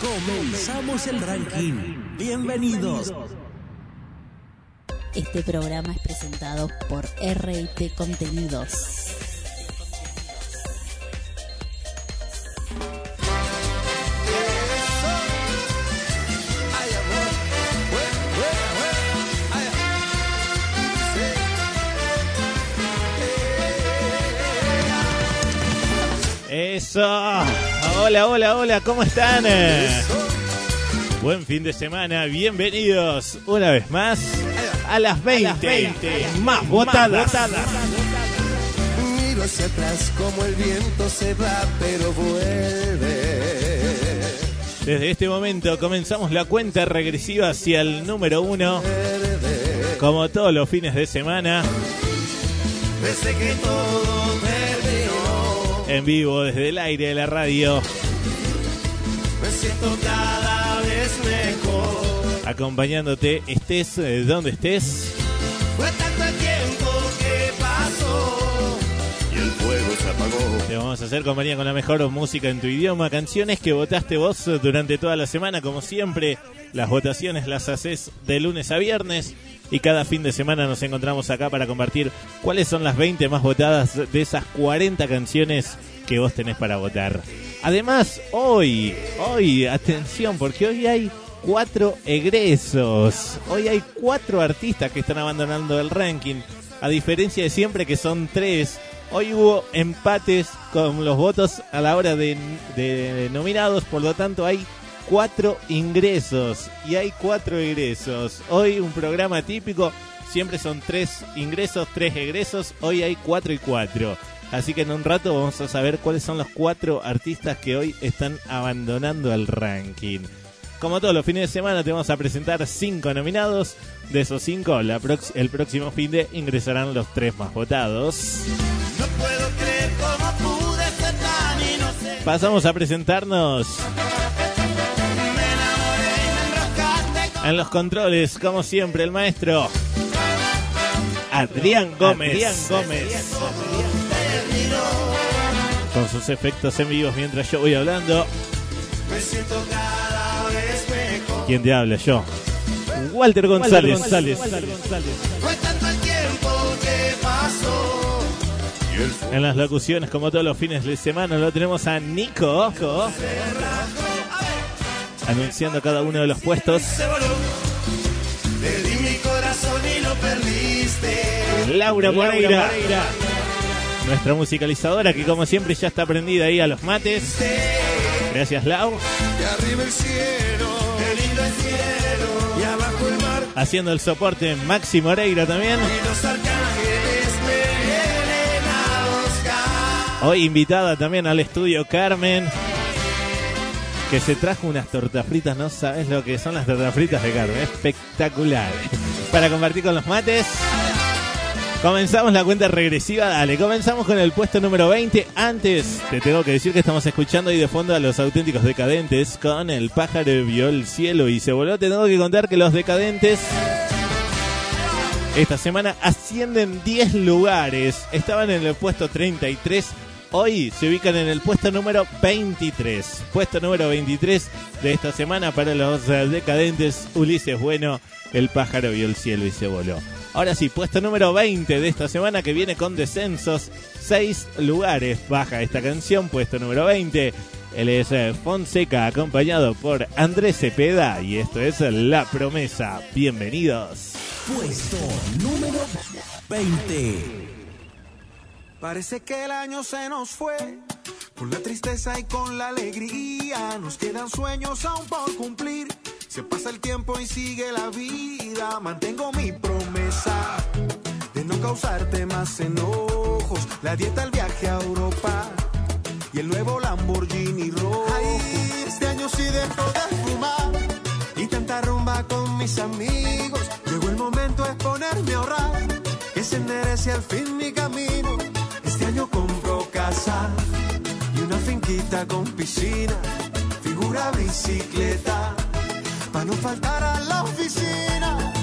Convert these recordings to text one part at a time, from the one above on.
Comenzamos el ranking. Bienvenidos. Este programa es presentado por RIT Contenidos. Eso. Hola, hola, hola, ¿cómo están? Buen fin de semana, bienvenidos una vez más a las 20, más votadas. Miro hacia atrás como el viento se va, pero vuelve. Desde este momento comenzamos la cuenta regresiva hacia el número uno. Como todos los fines de semana, Desde que todo en vivo desde el aire de la radio, me siento cada vez mejor. acompañándote, estés eh, donde estés. Fue tanto el tiempo que pasó y el fuego se apagó. Te vamos a hacer compañía con la mejor música en tu idioma, canciones que votaste vos durante toda la semana, como siempre. Las votaciones las haces de lunes a viernes y cada fin de semana nos encontramos acá para compartir cuáles son las 20 más votadas de esas 40 canciones que vos tenés para votar. Además, hoy, hoy, atención, porque hoy hay cuatro egresos. Hoy hay cuatro artistas que están abandonando el ranking. A diferencia de siempre que son tres, hoy hubo empates con los votos a la hora de, de nominados, por lo tanto hay cuatro ingresos y hay cuatro egresos. Hoy un programa típico, siempre son tres ingresos, tres egresos, hoy hay cuatro y cuatro. Así que en un rato vamos a saber cuáles son los cuatro artistas que hoy están abandonando el ranking. Como todos los fines de semana te vamos a presentar cinco nominados. De esos cinco, la el próximo fin de ingresarán los tres más votados. No puedo creer cómo pude ser tan inocente. Pasamos a presentarnos en los controles, como siempre, el maestro Adrián Gómez. Adrián Gómez. Con sus efectos en vivos mientras yo voy hablando. ¿Quién te habla? Yo. Walter González. González. En las locuciones, como todos los fines de semana, lo tenemos a Nico. Nico, Anunciando cada uno de los puestos. Laura Moreira. Nuestra musicalizadora que como siempre ya está prendida ahí a los mates. Gracias Lau. Haciendo el soporte Maxi Moreira también. Hoy invitada también al estudio Carmen. Que se trajo unas tortas fritas, no sabes lo que son las tortas fritas de Carmen, espectacular. Para compartir con los mates. Comenzamos la cuenta regresiva, dale, comenzamos con el puesto número 20. Antes, te tengo que decir que estamos escuchando ahí de fondo a los auténticos decadentes con el pájaro vio el cielo y se voló. Te tengo que contar que los decadentes esta semana ascienden 10 lugares. Estaban en el puesto 33. Hoy se ubican en el puesto número 23. Puesto número 23 de esta semana para los decadentes. Ulises Bueno, el pájaro vio el cielo y se voló. Ahora sí, puesto número 20 de esta semana que viene con descensos. 6 lugares baja esta canción. Puesto número 20. Él es eh, Fonseca acompañado por Andrés Cepeda y esto es La Promesa. Bienvenidos. Puesto número 20. Parece que el año se nos fue, con la tristeza y con la alegría. Nos quedan sueños aún por cumplir. Se pasa el tiempo y sigue la vida. Mantengo mi promesa de no causarte más enojos. La dieta, el viaje a Europa y el nuevo Lamborghini rojo. Ay, este año sí dejo de fumar y tanta rumba con mis amigos. Llegó el momento de ponerme a ahorrar, que se enderece al fin mi camino. Y una finquita con piscina, figura bicicleta, para no faltar a la oficina.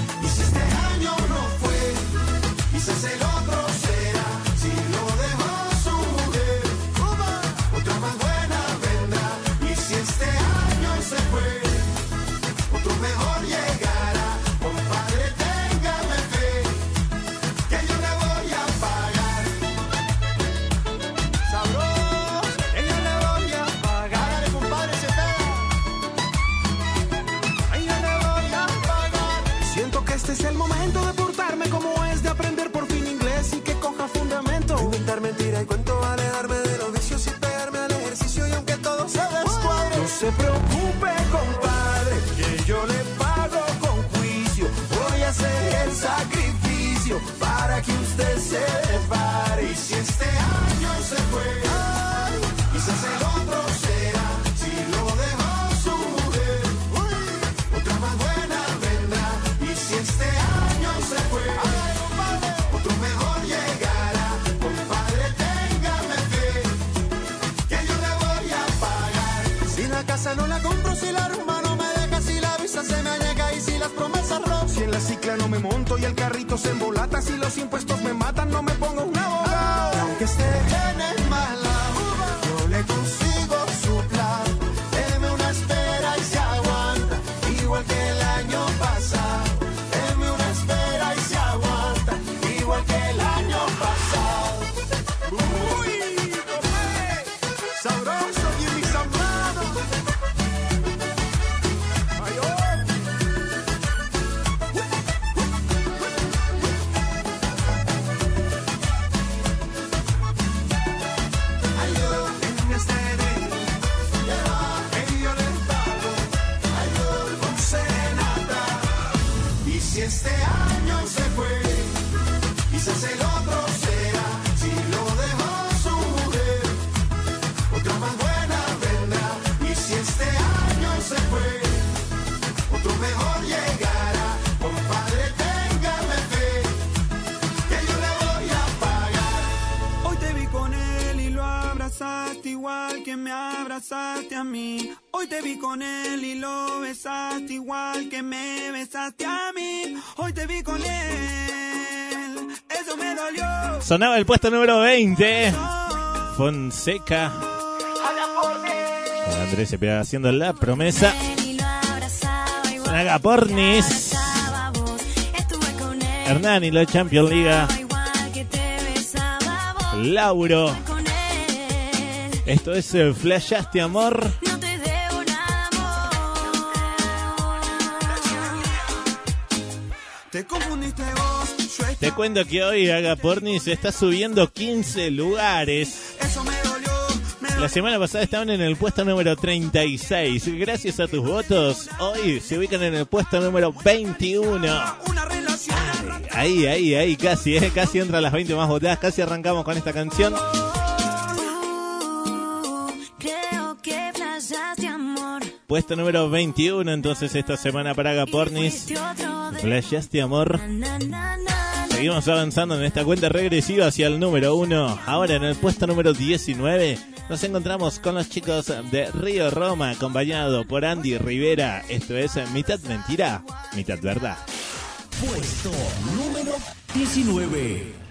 Embolatas y los impuestos Sonaba el puesto número 20. Fonseca. Con Andrés Cepeda haciendo la promesa. Agapornis. Hernani, la Champions Liga. Lauro. Esto es el Flashaste Amor. cuento que hoy Agapornis se está subiendo 15 lugares. La semana pasada estaban en el puesto número 36. Gracias a tus votos, hoy se ubican en el puesto número 21. Ahí, ahí, ahí, casi, ¿eh? casi entra las 20 más votadas, casi arrancamos con esta canción. Puesto número 21 entonces esta semana para Agapornis. Flashaste amor. Seguimos avanzando en esta cuenta regresiva hacia el número 1. Ahora en el puesto número 19 nos encontramos con los chicos de Río Roma, acompañado por Andy Rivera. Esto es mitad mentira, mitad verdad. Puesto número 19.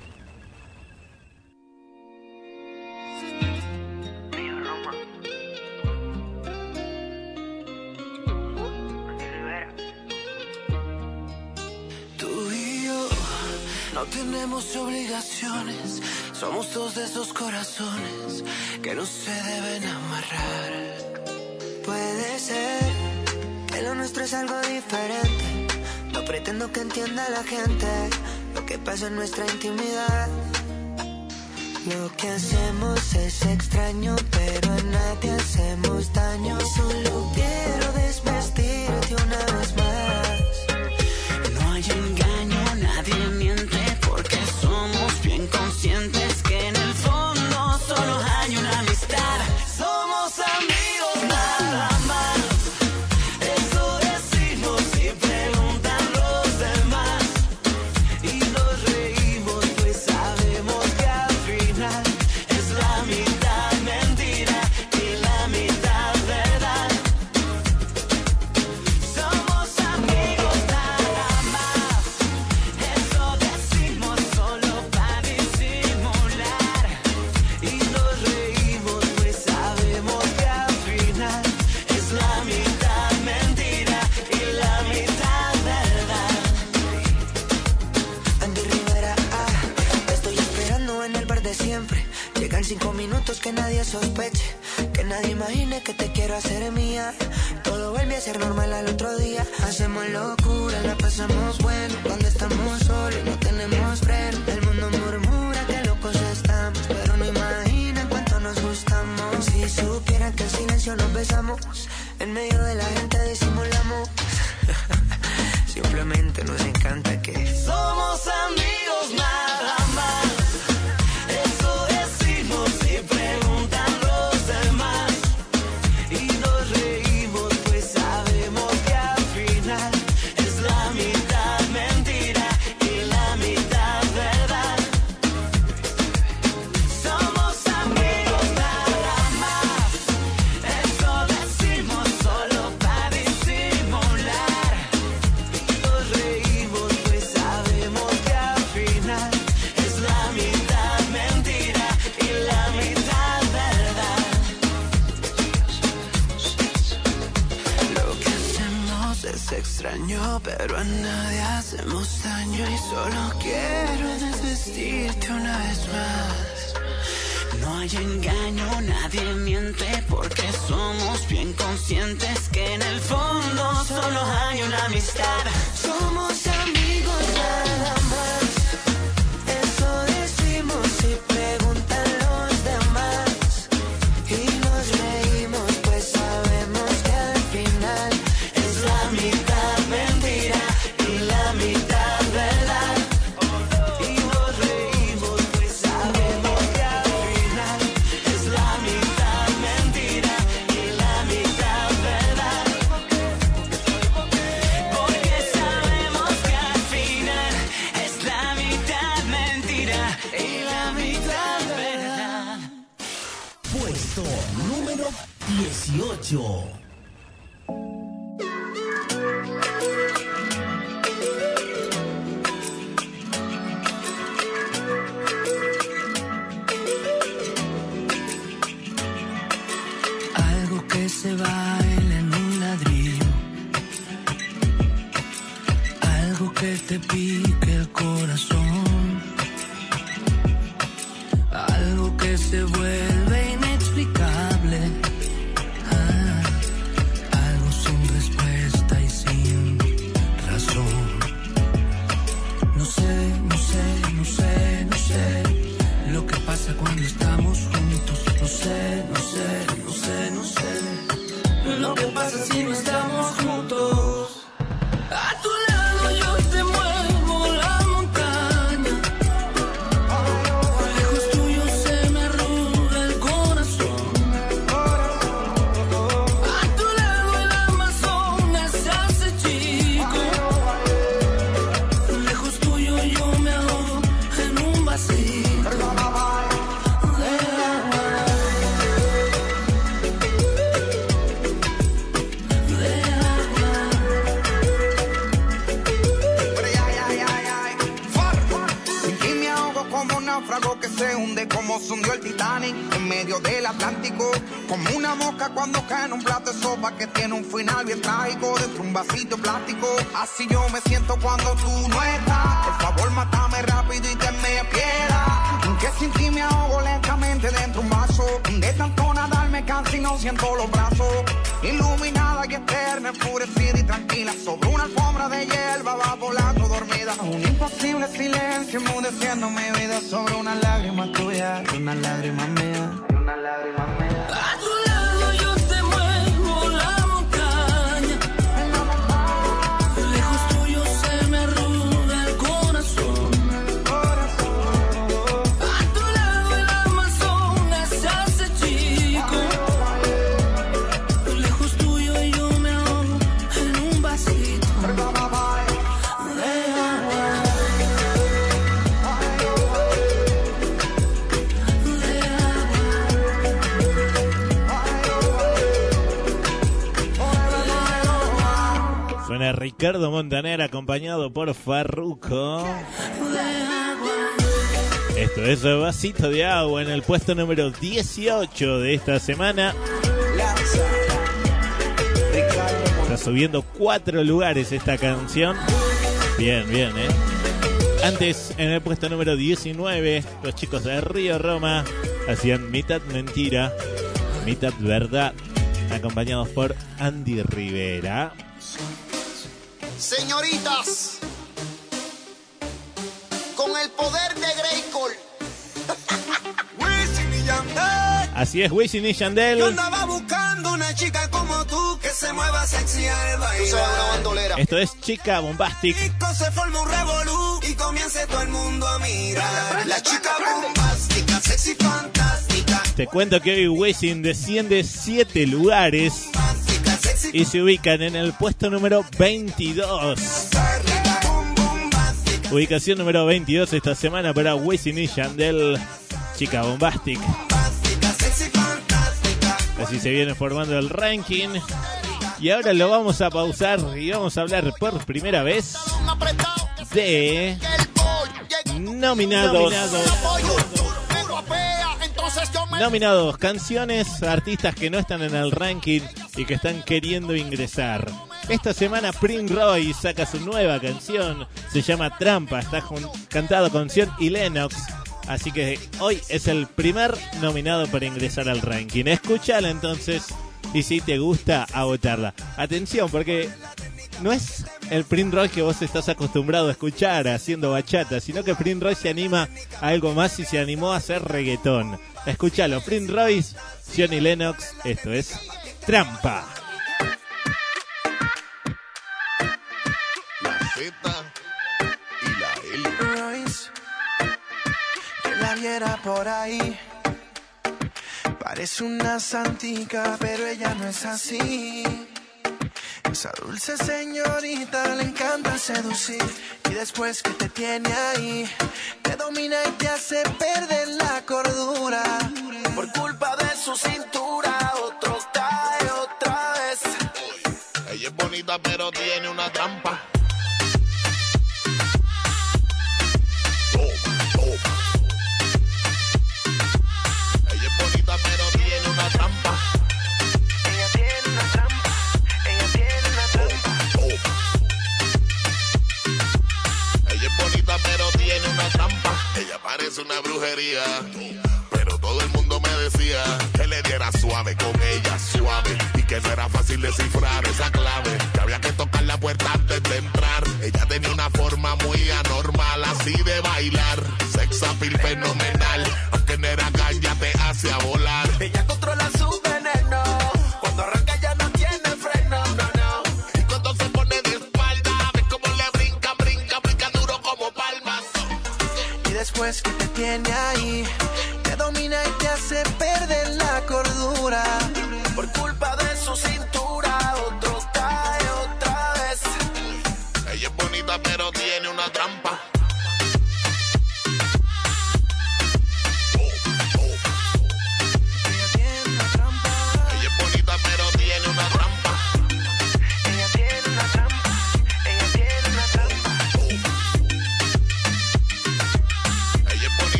tenemos obligaciones, somos dos de esos corazones que no se deben amarrar. Puede ser que lo nuestro es algo diferente. No pretendo que entienda la gente lo que pasa en nuestra intimidad. Lo que hacemos es extraño, pero a nadie hacemos daño. Solo quiero desvestirte una vez más. Lo que pasa si no estamos juntos. En medio del Atlántico. Como una mosca cuando cae en un plato de sopa que tiene un final bien trágico dentro de un vasito plástico. Así yo me siento cuando tú no estás. Por favor, mátame rápido y tenme piedad. Que sin ti me ahogo lentamente dentro de un vaso. De tanto nadarme casi no siento los brazos. Iluminada y eterna, enfurecida tranquila. Sobre una alfombra de hierba va volando dormida. Un imposible silencio enmudeciendo mi vida sobre una lágrima tuya una lágrima mía. Una lágrima mía. Ricardo Montaner acompañado por Farruko. Esto es Vasito de Agua en el puesto número 18 de esta semana. Está subiendo cuatro lugares esta canción. Bien, bien, ¿eh? Antes, en el puesto número 19, los chicos de Río Roma hacían mitad mentira, mitad verdad, acompañados por Andy Rivera. Señoritas, con el poder de Greycall. Wisin y Yandel. Así es, Wisin y Yandel. Yo andaba buscando una chica como tú que se mueva sexy al bailar. Esto es Chica Bombastic. Se forma un revolú y comience todo el mundo a mirar. La chica bombástica, sexy fantástica. Te cuento que hoy Wisin desciende 7 lugares y se ubican en el puesto número 22. rica, bum, bombástica, Ubicación número 22 esta semana para Wisin y Yandel, Chica Bombastic. Así se viene formando el ranking. Y ahora lo vamos a pausar y vamos a hablar por primera vez de llega nominados. Nominados, canciones, artistas que no están en el ranking y que están queriendo ingresar. Esta semana Prince Roy saca su nueva canción, se llama Trampa, está cantado con Sion y Lennox. Así que hoy es el primer nominado para ingresar al ranking. Escúchala entonces y si te gusta, a votarla. Atención, porque no es el Prince Roy que vos estás acostumbrado a escuchar haciendo bachata, sino que Prince Roy se anima a algo más y se animó a hacer reggaetón. Escúchalo, Prince Royce, Johnny Lennox, esto es Trampa. La Z y la L. Royce, que la viera por ahí. Parece una santica, pero ella no es así. Esa dulce señorita le encanta seducir. Y después que te tiene ahí, te domina y te hace perder la cordura. Por culpa de su cintura, otro cae otra vez. Ella es bonita pero tiene una trampa.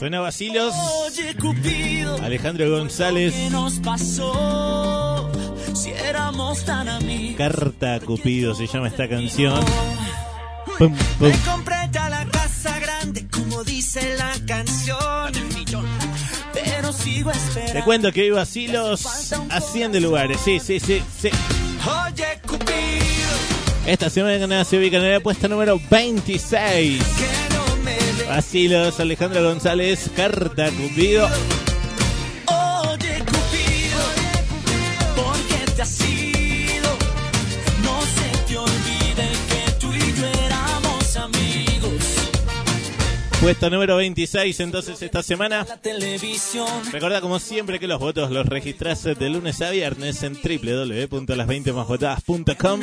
Suena Basilos, Oye, Cupido. Alejandro González, ¿Qué nos pasó? Si éramos tan amigos. Carta a Cupido se llama esta canción. Pum, pum. Me compré ya la casa grande, como dice la canción. Pero sigo esperando. Te cuento que hoy Basilos asciende lugares. Sí, sí, sí, sí. Oye, Cupido. Esta semana se ubica en la puesta número 26. Basilos, Alejandro González, Carta a Cupido. Oye, Cupido. ¿Por qué te has ido? No se te olvide que tú y yo éramos amigos. Puesto número 26 entonces esta semana. Recuerda como siempre que los votos los registras de lunes a viernes en www.las20másvotadas.com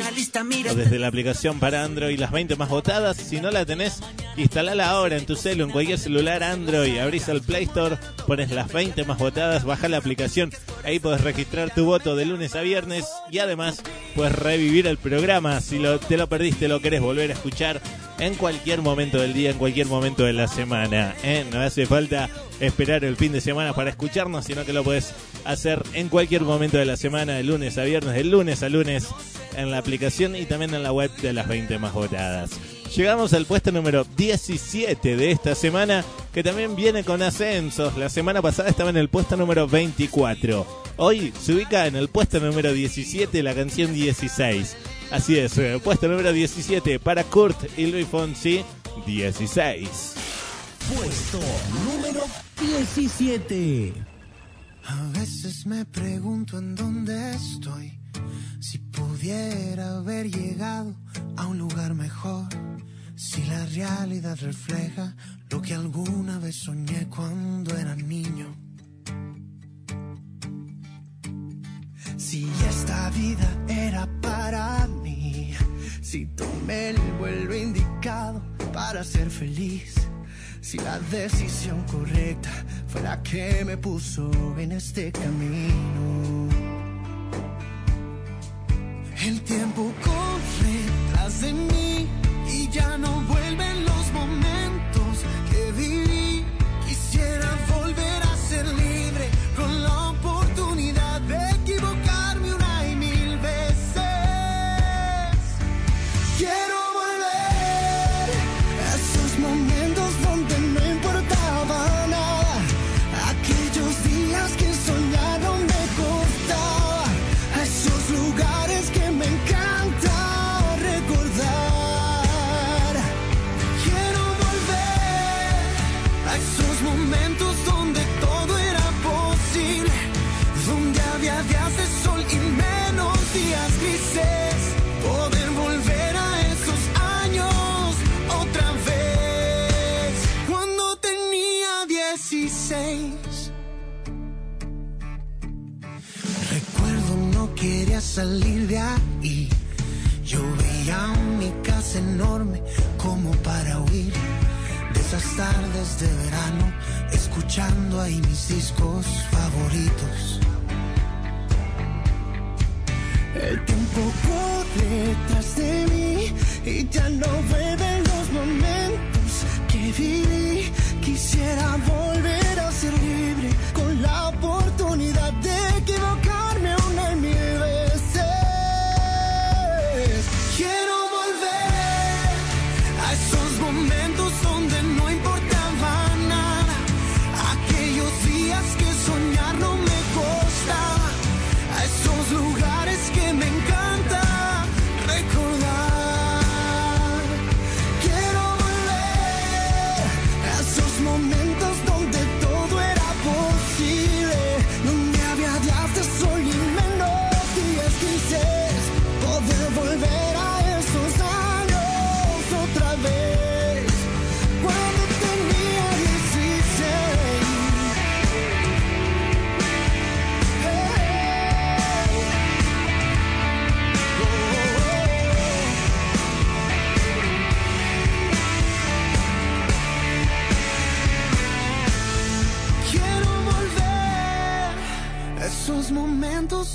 o desde la aplicación para Android Las 20 Más Votadas. Si no la tenés, instalala ahora en tu celu, en cualquier celular Android, abrís el Play Store, pones Las 20 Más Votadas, baja la aplicación, ahí podés registrar tu voto de lunes a viernes y además puedes revivir el programa. Si lo, te lo perdiste, lo querés volver a escuchar en cualquier momento del día, en cualquier momento de la semana. ¿eh? No hace falta esperar el fin de semana para escucharnos, sino que lo puedes hacer en cualquier momento de la semana, de lunes a viernes, de lunes a lunes, en la aplicación y también en la web de las 20 más votadas. Llegamos al puesto número 17 de esta semana, que también viene con ascensos. La semana pasada estaba en el puesto número 24. Hoy se ubica en el puesto número 17 la canción 16. Así es, eh, puesto número 17 para Kurt y Luis Fonsi, 16. Puesto número 17. A veces me pregunto en dónde estoy. Si pudiera haber llegado a un lugar mejor. Si la realidad refleja lo que alguna vez soñé cuando era niño. Si esta vida era para mí, si tomé el vuelo indicado para ser feliz, si la decisión correcta fue la que me puso en este camino. El tiempo corre tras de mí y ya no vuelven los momentos que viví. Quisiera volver salir de ahí. Yo veía mi casa enorme como para huir de esas tardes de verano, escuchando ahí mis discos favoritos. El tiempo corre tras de mí y ya no vuelven los momentos que viví. Quisiera volver a ser libre con la oportunidad de equivocarme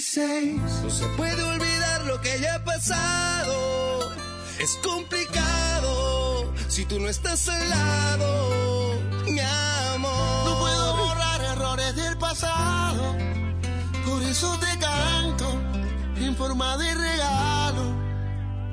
16. No se puede olvidar lo que ya ha pasado. Es complicado si tú no estás al lado, mi amor. No puedo borrar errores del pasado, por eso te canto en forma de regalo.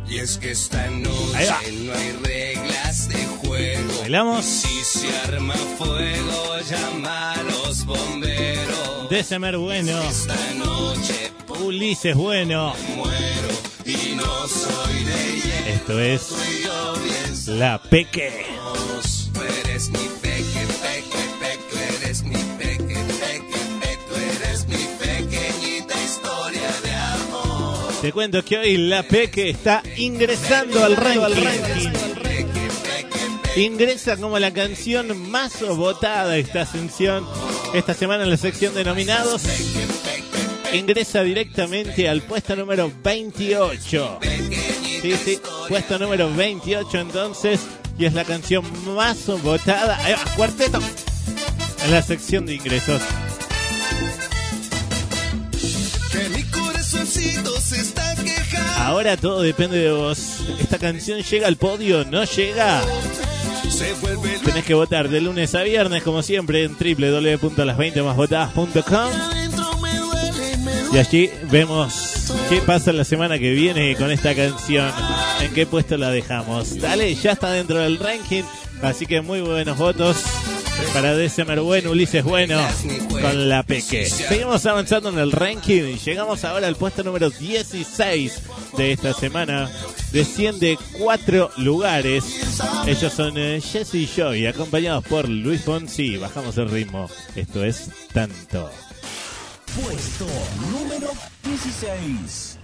Y es que esta noche no hay reglas de juego. Bailamos. Si se arma fuego, llama a los bomberos. Decimer Bueno, Esta noche Ulises Bueno. muero y no soy de hielo. Esto es La Peque. Tú eres mi peque, Te cuento que hoy La Peque está ingresando al ranking. Ingresa como la canción más votada esta ascensión. Esta semana en la sección de nominados. Ingresa directamente al puesto número 28. Sí, sí, puesto número 28 entonces. Y es la canción más votada. Ahí va, cuarteto. En la sección de ingresos. Ahora todo depende de vos. ¿Esta canción llega al podio? ¿No llega? Tenés que votar de lunes a viernes, como siempre, en www.las20másvotadas.com. Y allí vemos qué pasa la semana que viene con esta canción. En qué puesto la dejamos. Dale, ya está dentro del ranking. Así que muy buenos votos para December Bueno, Ulises Bueno con la Peque. Seguimos avanzando en el ranking y llegamos ahora al puesto número 16 de esta semana. Desciende cuatro lugares. Ellos son eh, Jesse y Joy, acompañados por Luis Fonsi. Bajamos el ritmo. Esto es tanto. Puesto número 16.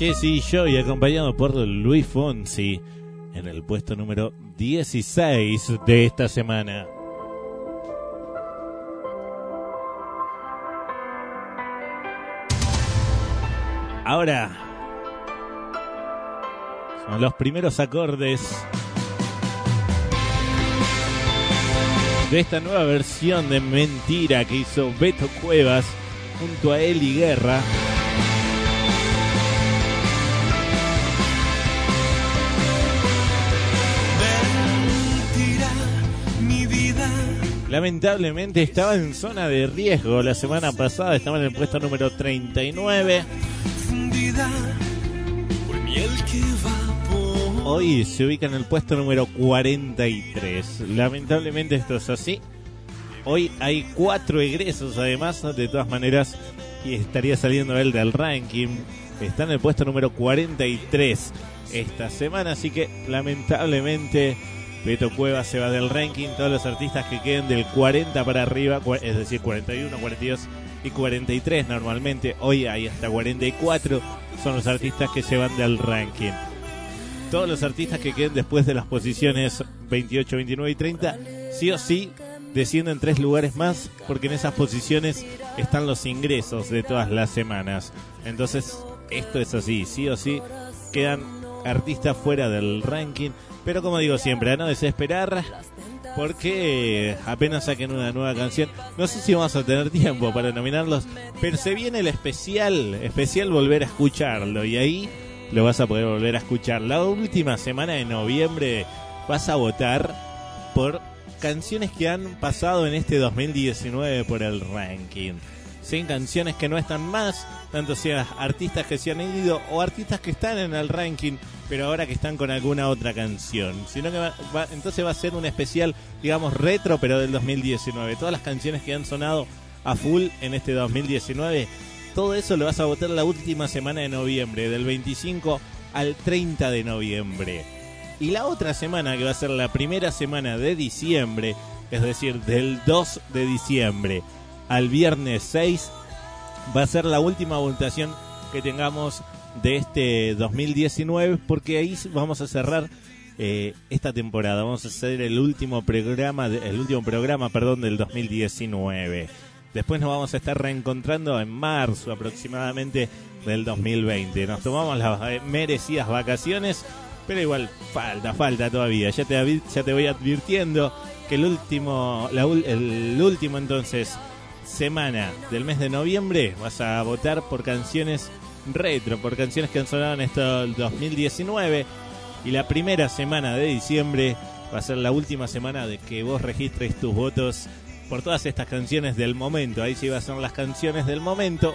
Jesse Joy acompañado por Luis Fonsi en el puesto número 16 de esta semana. Ahora son los primeros acordes de esta nueva versión de Mentira que hizo Beto Cuevas junto a Eli Guerra. Lamentablemente estaba en zona de riesgo la semana pasada, estaba en el puesto número 39. Fundida por miel que evapora. Hoy se ubica en el puesto número 43. Lamentablemente esto es así. Hoy hay cuatro egresos además, de todas maneras, y estaría saliendo él del ranking. Está en el puesto número 43 esta semana, así que lamentablemente Beto Cueva se va del ranking. Todos los artistas que queden del 40 para arriba, es decir, 41, 42 y 43 normalmente, hoy hay hasta 44, son los artistas que se van del ranking. Todos los artistas que queden después de las posiciones 28, 29 y 30, sí o sí descienden tres lugares más, porque en esas posiciones están los ingresos de todas las semanas. Entonces, esto es así, sí o sí quedan artistas fuera del ranking. Pero como digo siempre, a no desesperar, porque apenas saquen una nueva canción. No sé si vamos a tener tiempo para nominarlos, pero se viene el especial, especial volver a escucharlo. Y ahí lo vas a poder volver a escuchar. La última semana de noviembre vas a votar por canciones que han pasado en este 2019 por el ranking. Sin canciones que no están más, tanto sea artistas que se han ido o artistas que están en el ranking, pero ahora que están con alguna otra canción. Sino que va- entonces va a ser un especial, digamos, retro, pero del 2019. Todas las canciones que han sonado a full en este 2019, todo eso lo vas a votar la última semana de noviembre, del 25 al 30 de noviembre. Y la otra semana, que va a ser la primera semana de diciembre, es decir, del 2 de diciembre al viernes 6, va a ser la última votación que tengamos de este 2019, porque ahí vamos a cerrar eh, esta temporada. Vamos a hacer el último programa, el último programa, perdón, del 2019. Después nos vamos a estar reencontrando en marzo aproximadamente del 2020. Nos tomamos las merecidas vacaciones, pero igual falta, falta todavía. Ya te, ya te voy advirtiendo que el último, la el último entonces semana del mes de noviembre vas a votar por canciones retro, por canciones que han sonado en esto del 2019 y la primera semana de diciembre va a ser la última semana de que vos registres tus votos por todas estas canciones del momento. Ahí sí va a ser las canciones del momento,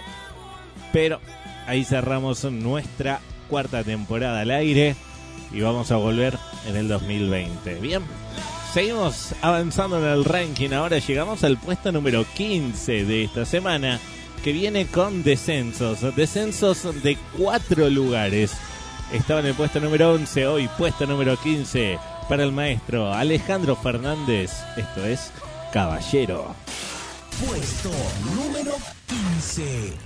pero ahí cerramos nuestra cuarta temporada al aire y vamos a volver en el 2020. Bien. Seguimos avanzando en el ranking. Ahora llegamos al puesto número 15 de esta semana, que viene con descensos. Descensos de cuatro lugares. Estaba en el puesto número 11, hoy puesto número 15 para el maestro Alejandro Fernández. Esto es Caballero. Puesto número 15.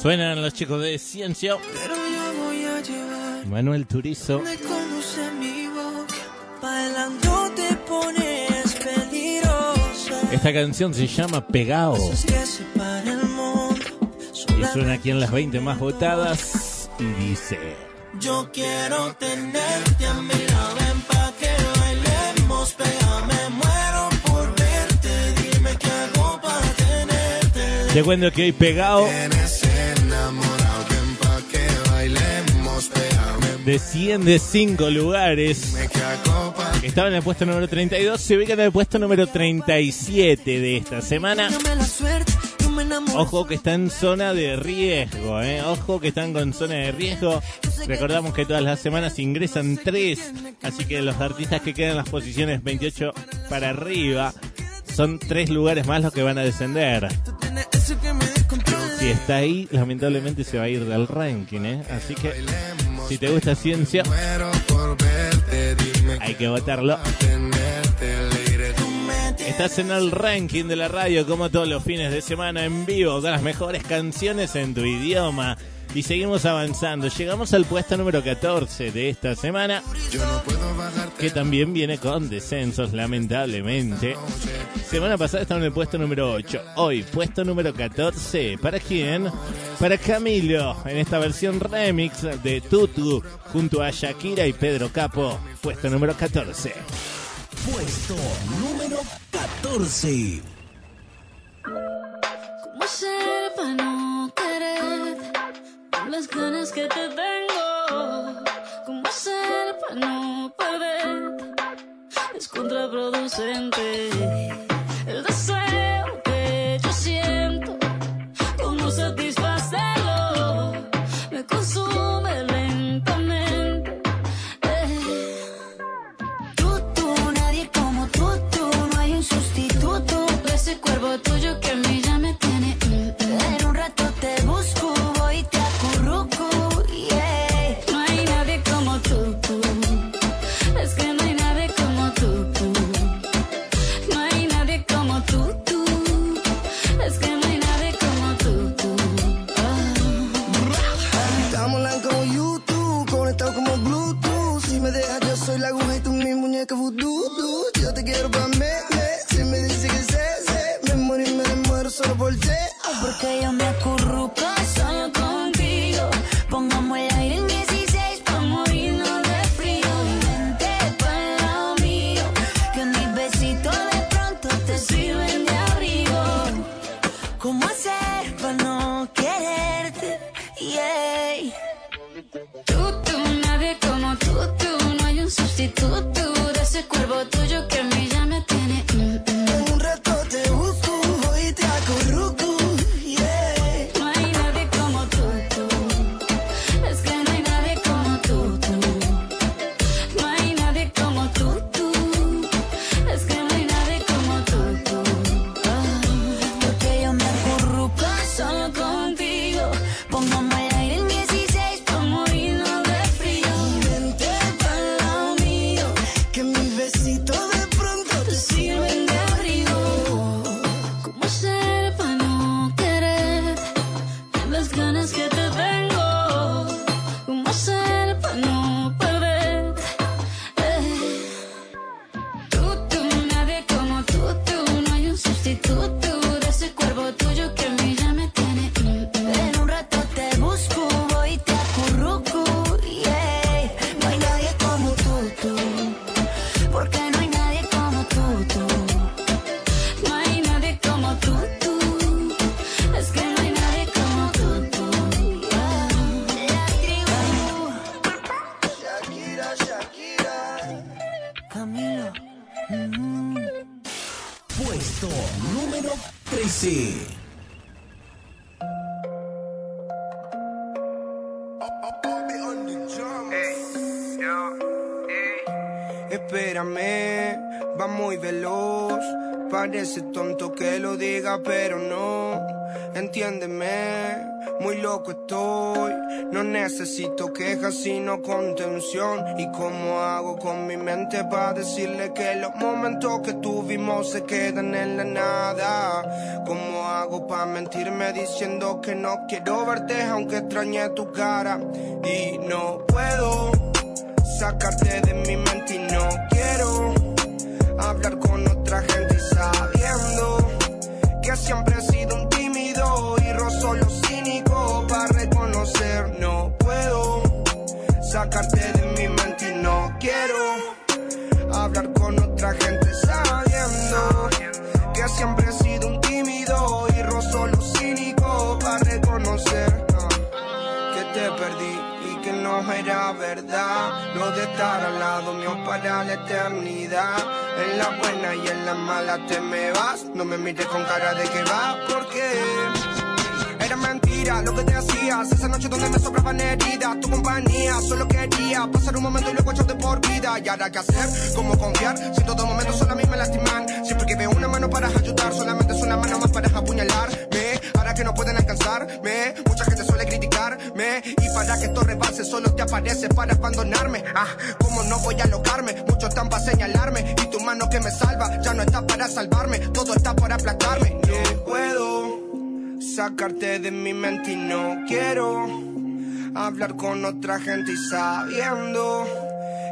Suenan los chicos de Ciencia. pero yo voy a llevar Manuel Turizo. donde conduce mi boca. Bailando te pones peligrosa. Esta canción se llama Pegao. Y suena aquí en las 20 más votadas. Y dice: Yo quiero tenerte a mi lado, ven pa' que bailemos, pégame, muero por verte, dime qué hago para tenerte. Te cuento que hoy Pegao desciende 5 lugares. Estaba en el puesto número 32, se ubica en el puesto número 37 de esta semana. Ojo que está en zona de riesgo, ¿eh? Ojo que están con zona de riesgo. Recordamos que todas las semanas ingresan tres, así que los artistas que quedan en las posiciones 28 para arriba son tres lugares más los que van a descender. Si está ahí, lamentablemente se va a ir del ranking, ¿eh? Así que si te gusta ciencia, hay que votarlo. Estás en el ranking de la radio como todos los fines de semana en vivo con las mejores canciones en tu idioma. Y seguimos avanzando. Llegamos al puesto número 14 de esta semana, Yo no puedo bajarte que también viene con descensos, lamentablemente. Semana pasada estaba en el puesto número 8. Hoy, puesto número 14. ¿Para quién? Para Camilo, en esta versión remix de Tutu, junto a Shakira y Pedro Capo. Puesto número 14. Puesto número 14. ¿Cómo hacer para no querer con las ganas que te tengo? ¿Cómo hacer para no perder? Es contraproducente quejas, sino contención. ¿Y cómo hago con mi mente para decirle que los momentos que tuvimos se quedan en la nada? ¿Cómo hago para mentirme diciendo que no quiero verte aunque extrañe tu cara? Y no puedo sacarte de mi mente y no quiero hablar con otra gente sabiendo que siempre lo de estar al lado mío para la eternidad. En la buena y en la mala te me vas no me mires con cara de que va porque era mentira lo que te hacías. Esa noche donde me sobraban heridas Tu compañía solo quería Pasar un momento y luego echarte por vida. Y ahora qué hacer, cómo confiar Si en todo momento solo a mí me lastiman. Siempre que veo una mano para ayudar Solamente es una mano más para apuñalarme Ahora que no pueden alcanzarme Mucha gente suele Y para que esto rebase solo te aparece para abandonarme Ah, cómo no voy a alocarme Muchos están para señalarme. Y tu mano que me salva Ya no está para salvarme. Todo está para aplacarme. No puedo sacarte de mi mente y no quiero hablar con otra gente y sabiendo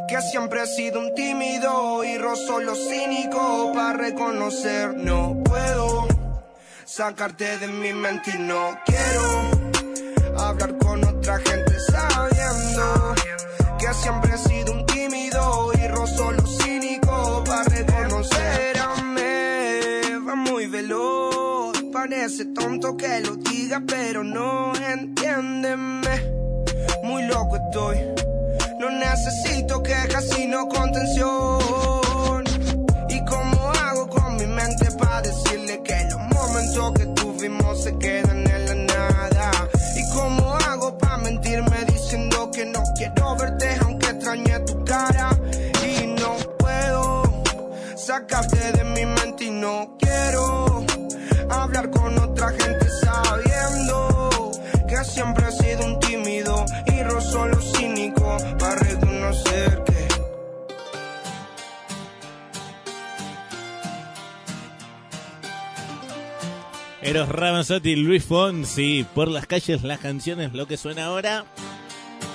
que siempre he sido un tímido y rozo lo cínico para reconocer. No puedo sacarte de mi mente y no quiero hablar con otra gente sabiendo que siempre he sido un tímido y rozo lo cínico para reconocer va muy veloz parece tonto que lo diga pero no entiéndeme. Muy loco estoy no necesito quejas sino contención. Y cómo hago con mi mente para decirle que los momentos que tuvimos se quedan que no quiero verte aunque extrañe tu cara y no puedo sacarte de mi mente y no quiero hablar con otra gente sabiendo que siempre he sido un tímido y rozo lo cínico para reconocer que Eros Ramazzotti, Luis Fonsi, por las calles, las canciones, lo que suena ahora.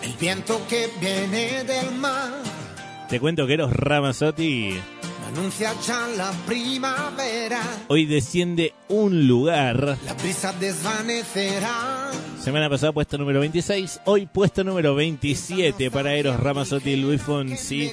El viento que viene del mar Te cuento que Eros Ramazzotti Anuncia ya la primavera, hoy desciende un lugar. la brisa desvanecerá. Semana pasada puesto número 26, hoy puesto número 27 para Eros Ramazzotti y Luis Fonsi.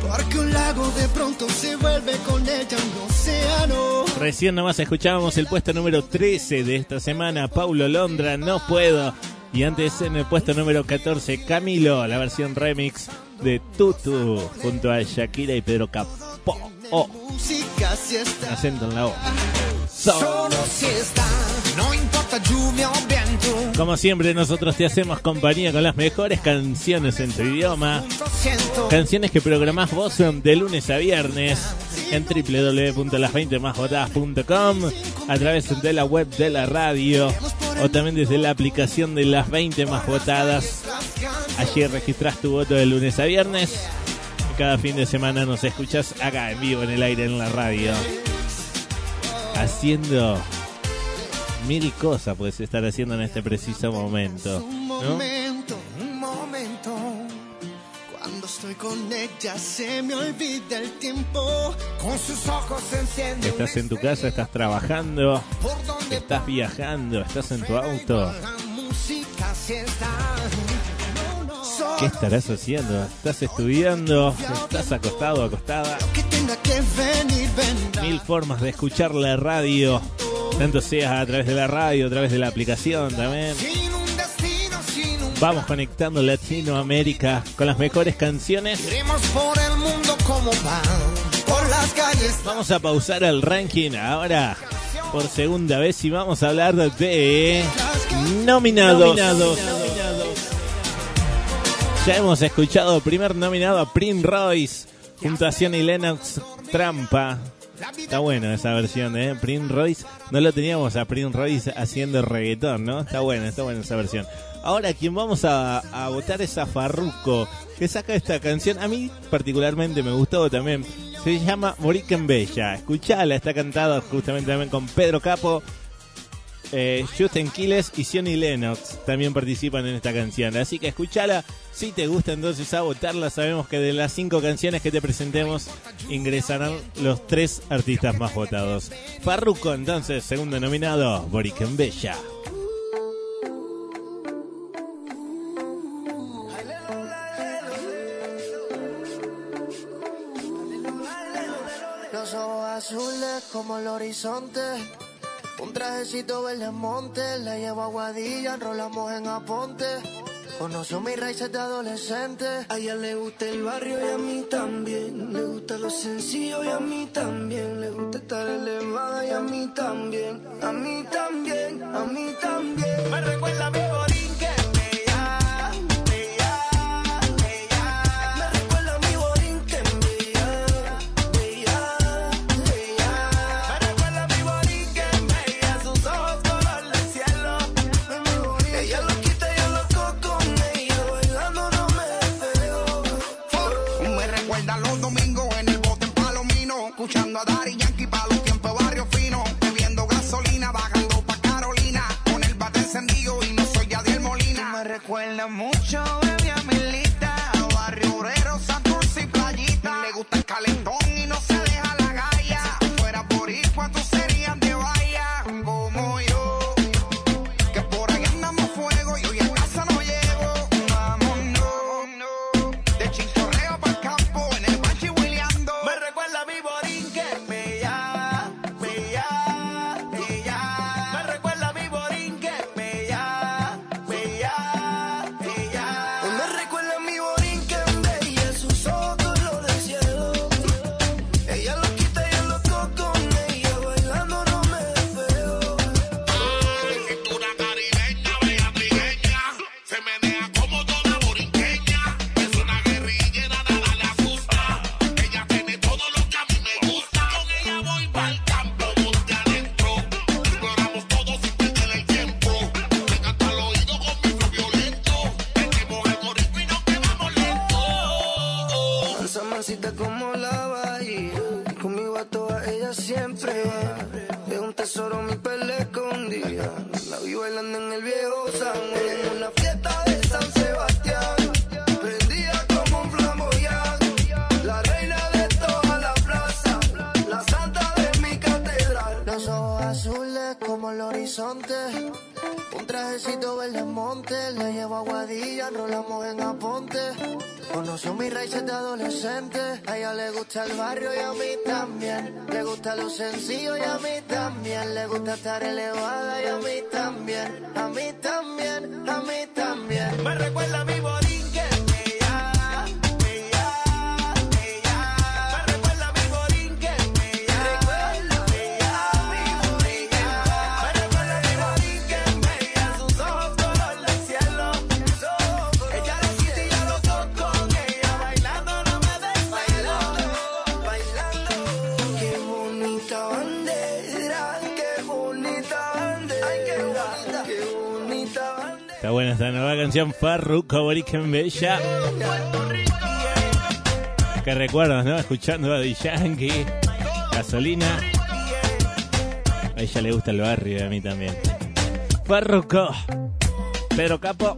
Porque un lago de pronto se vuelve con ella un océano. Recién nomás escuchábamos el puesto número 13 de esta semana, Paulo Londra, No Puedo. Y antes en el puesto número 14, Camilo, la versión remix de Tutu, junto a Shakira y Pedro Capó. Oh, acento en la O. So. solo si está, no importa lluvia o viento. Como siempre, nosotros te hacemos compañía con las mejores canciones en tu idioma. Canciones que programás vos de lunes a viernes en www.las20másvotadas.com a través de la web de la radio o también desde la aplicación de las 20 más votadas. Allí registrás tu voto de lunes a viernes cada fin de semana nos escuchas acá en vivo en el aire en la radio. Haciendo mil cosas puedes estar haciendo en este preciso momento. un ¿no? momento, un momento. Cuando estoy con ella se me olvida el tiempo. Con sus ojos enciende Estás en tu casa, estás trabajando, estás viajando, estás en tu auto. ¿Qué estarás haciendo? ¿Estás estudiando? ¿Estás acostado, acostada? Mil formas de escuchar la radio. Tanto sea a través de la radio, a través de la aplicación también. Sin un destino, sin un Vamos conectando Latinoamérica con las mejores canciones. Iremos por el mundo como van. Por las calles. Vamos a pausar el ranking ahora por segunda vez y vamos a hablar de nominados. Ya hemos escuchado primer nominado a Prince Royce junto a Sione Lennox Trampa. Está buena esa versión, ¿eh? Prince Royce. No lo teníamos a Prince Royce haciendo reggaetón, ¿no? Está buena, está buena esa versión. Ahora quien vamos a, a votar es a Farruko, que saca esta canción. A mí particularmente me gustó también. Se llama Moriken Bella. Escuchala, está cantada justamente también con Pedro Capo, eh, Justin Quiles y Sione Lennox también participan en esta canción. Así que escúchala. Si te gusta entonces a votarla, sabemos que de las cinco canciones que te presentemos ingresarán los tres artistas más votados. Farruko entonces, segundo nominado, Boriken Bella. Los ojos azules como el horizonte. Un trajecito verde monte. La llevo a Guadilla, enrolamos en Aponte. Conoció mis raíces de adolescente. A ella le gusta el barrio y a mí también. Le gusta lo sencillo y a mí también. Le gusta estar elevada y a mí también. A mí también, a mí también. Me recuerda a mi borinque, mucho, verde monte, la llevo a Guadilla, enrolamos en Aponte. Conoció mis raíces de adolescente, a ella le gusta el barrio y a mí también. Le gusta lo sencillo y a mí también. Le gusta estar elevada y a mí también. A mí también, a mí también. Me recuerda a mi Nueva canción Farruko Boriken Bella. Que recuerdos, ¿no? Escuchando a Yankee, Gasolina. A ella le gusta el barrio a mí también. Farruko, Pedro Capo,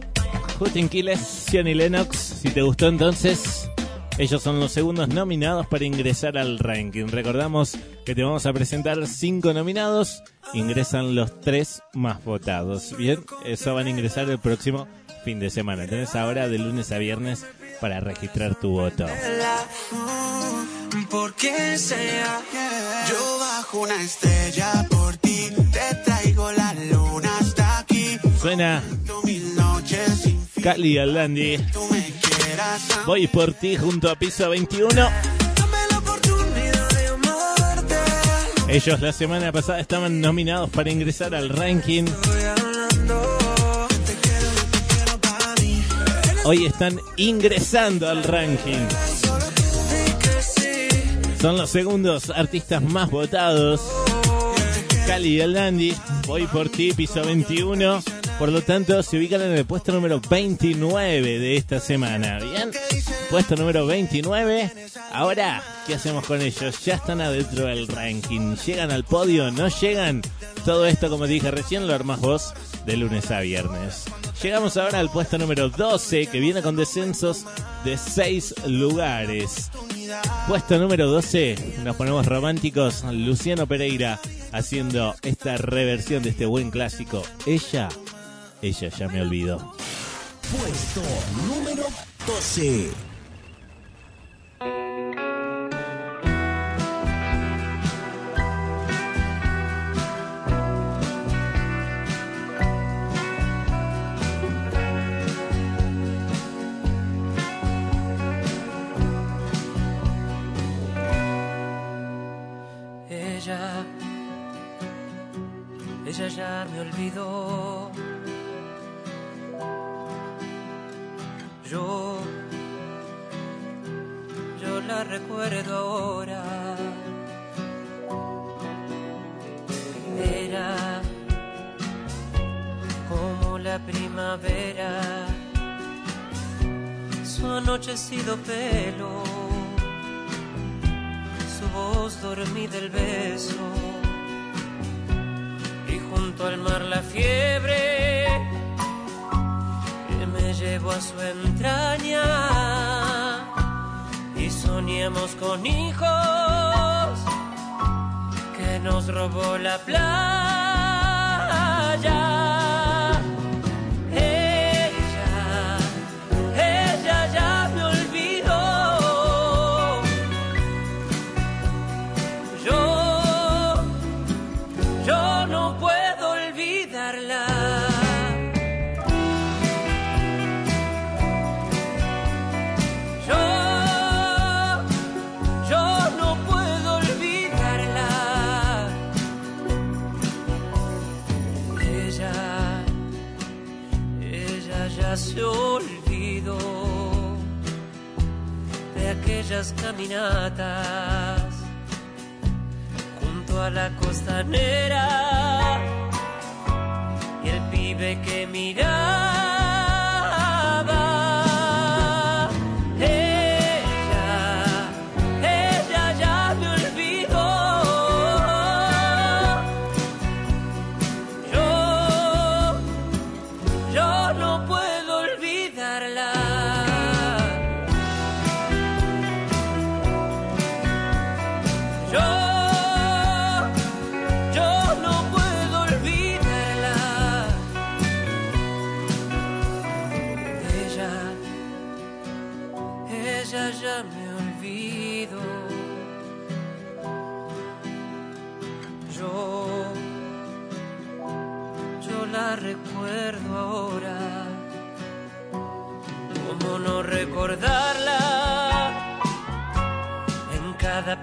Justin Quiles, Johnny Lennox. Si te gustó entonces, ellos son los segundos nominados para ingresar al ranking. Recordamos que te vamos a presentar cinco nominados. Ingresan los tres más votados. Bien, eso van a ingresar el próximo fin de semana. Tenés ahora de lunes a viernes para registrar tu voto. Porque sea, yo bajo una estrella por ti, te traigo la luna hasta aquí. Suena Cali Aldandi. Voy por ti junto a piso 21. Ellos la semana pasada estaban nominados para ingresar al ranking. Hoy están ingresando al ranking. Son los segundos artistas más votados. Cali y el Dandy, voy por ti, piso 21. Por lo tanto, se ubican en el puesto número 29 de esta semana. Bien, puesto número 29. Ahora, ¿qué hacemos con ellos? Ya están adentro del ranking. ¿Llegan al podio? ¿No llegan? Todo esto, como dije recién, lo armas vos de lunes a viernes. Llegamos ahora al puesto número 12, que viene con descensos de 6 lugares. Puesto número 12, nos ponemos románticos. Luciano Pereira haciendo esta reversión de este buen clásico. Ella, ella ya me olvidó. Puesto número 12. Ella, ella ya me olvidó. Recuerdo ahora. Era como la primavera, su anochecido pelo su voz dormida el beso y junto al mar la fiebre que me llevó a su entraña y soñamos con hijos que nos robó la playa. Aquellas caminatas junto a la costanera y el pibe que miraba.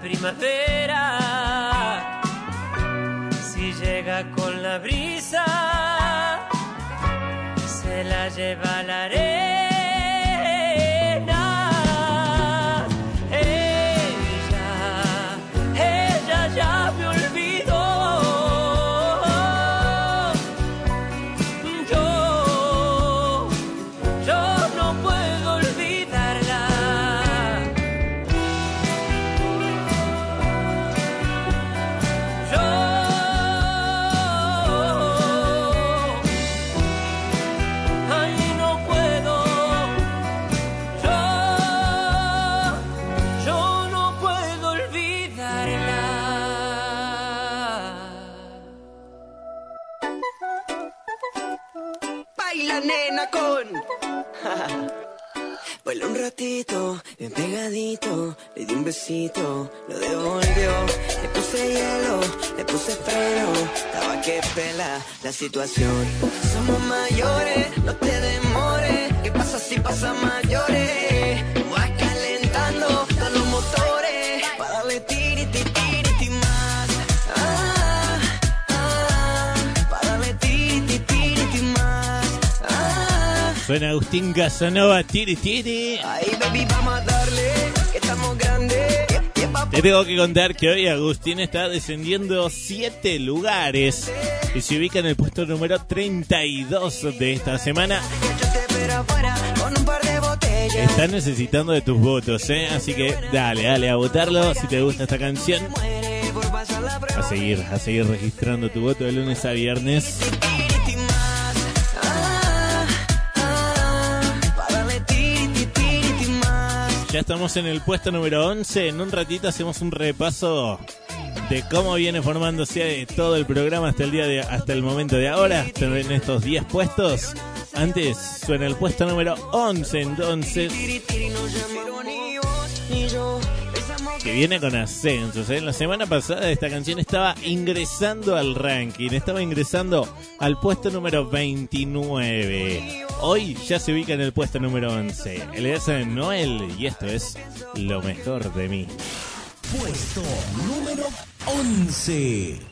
Primavera? Si llega con la brisa, se la lleva la arena. Ratito, bien pegadito, le di un besito, lo devolvió, le puse hielo, le puse freno, estaba que pela la situación. Somos mayores, no te demores, ¿qué pasa si pasa mayores? Suena Agustín Casanova, tiri tiri. Ay, baby, vamos a darle, que estamos grandes. Te tengo que contar que hoy Agustín está descendiendo 7 lugares y se ubica en el puesto número 32 de esta semana. Está necesitando de tus votos, ¿eh? Así que dale, dale a votarlo si te gusta esta canción. A seguir, a seguir registrando tu voto de lunes a viernes. Ya estamos en el puesto número 11. En un ratito hacemos un repaso de cómo viene formándose todo el programa hasta el día hasta el momento de ahora, en estos 10 puestos. Antes suena el puesto número 11, entonces, que viene con ascensos. ¿eh? La semana pasada esta canción estaba ingresando al ranking, estaba ingresando al puesto número 29. Hoy ya se ubica en el puesto número 11. Él es Noel y esto es lo mejor de mí. Puesto número 11.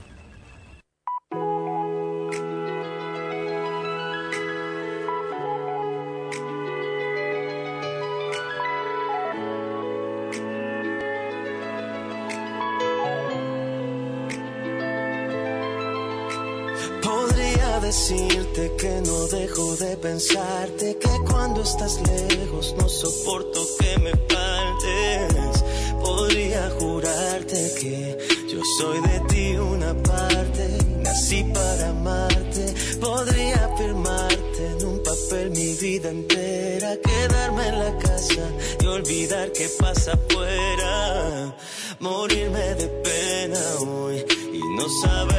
Decirte que no dejo de pensarte, que cuando estás lejos no soporto que me faltes. Podría jurarte que yo soy de ti una parte, nací para amarte. Podría firmarte en un papel mi vida entera, quedarme en la casa y olvidar que pasa afuera. Morirme de pena hoy y no saber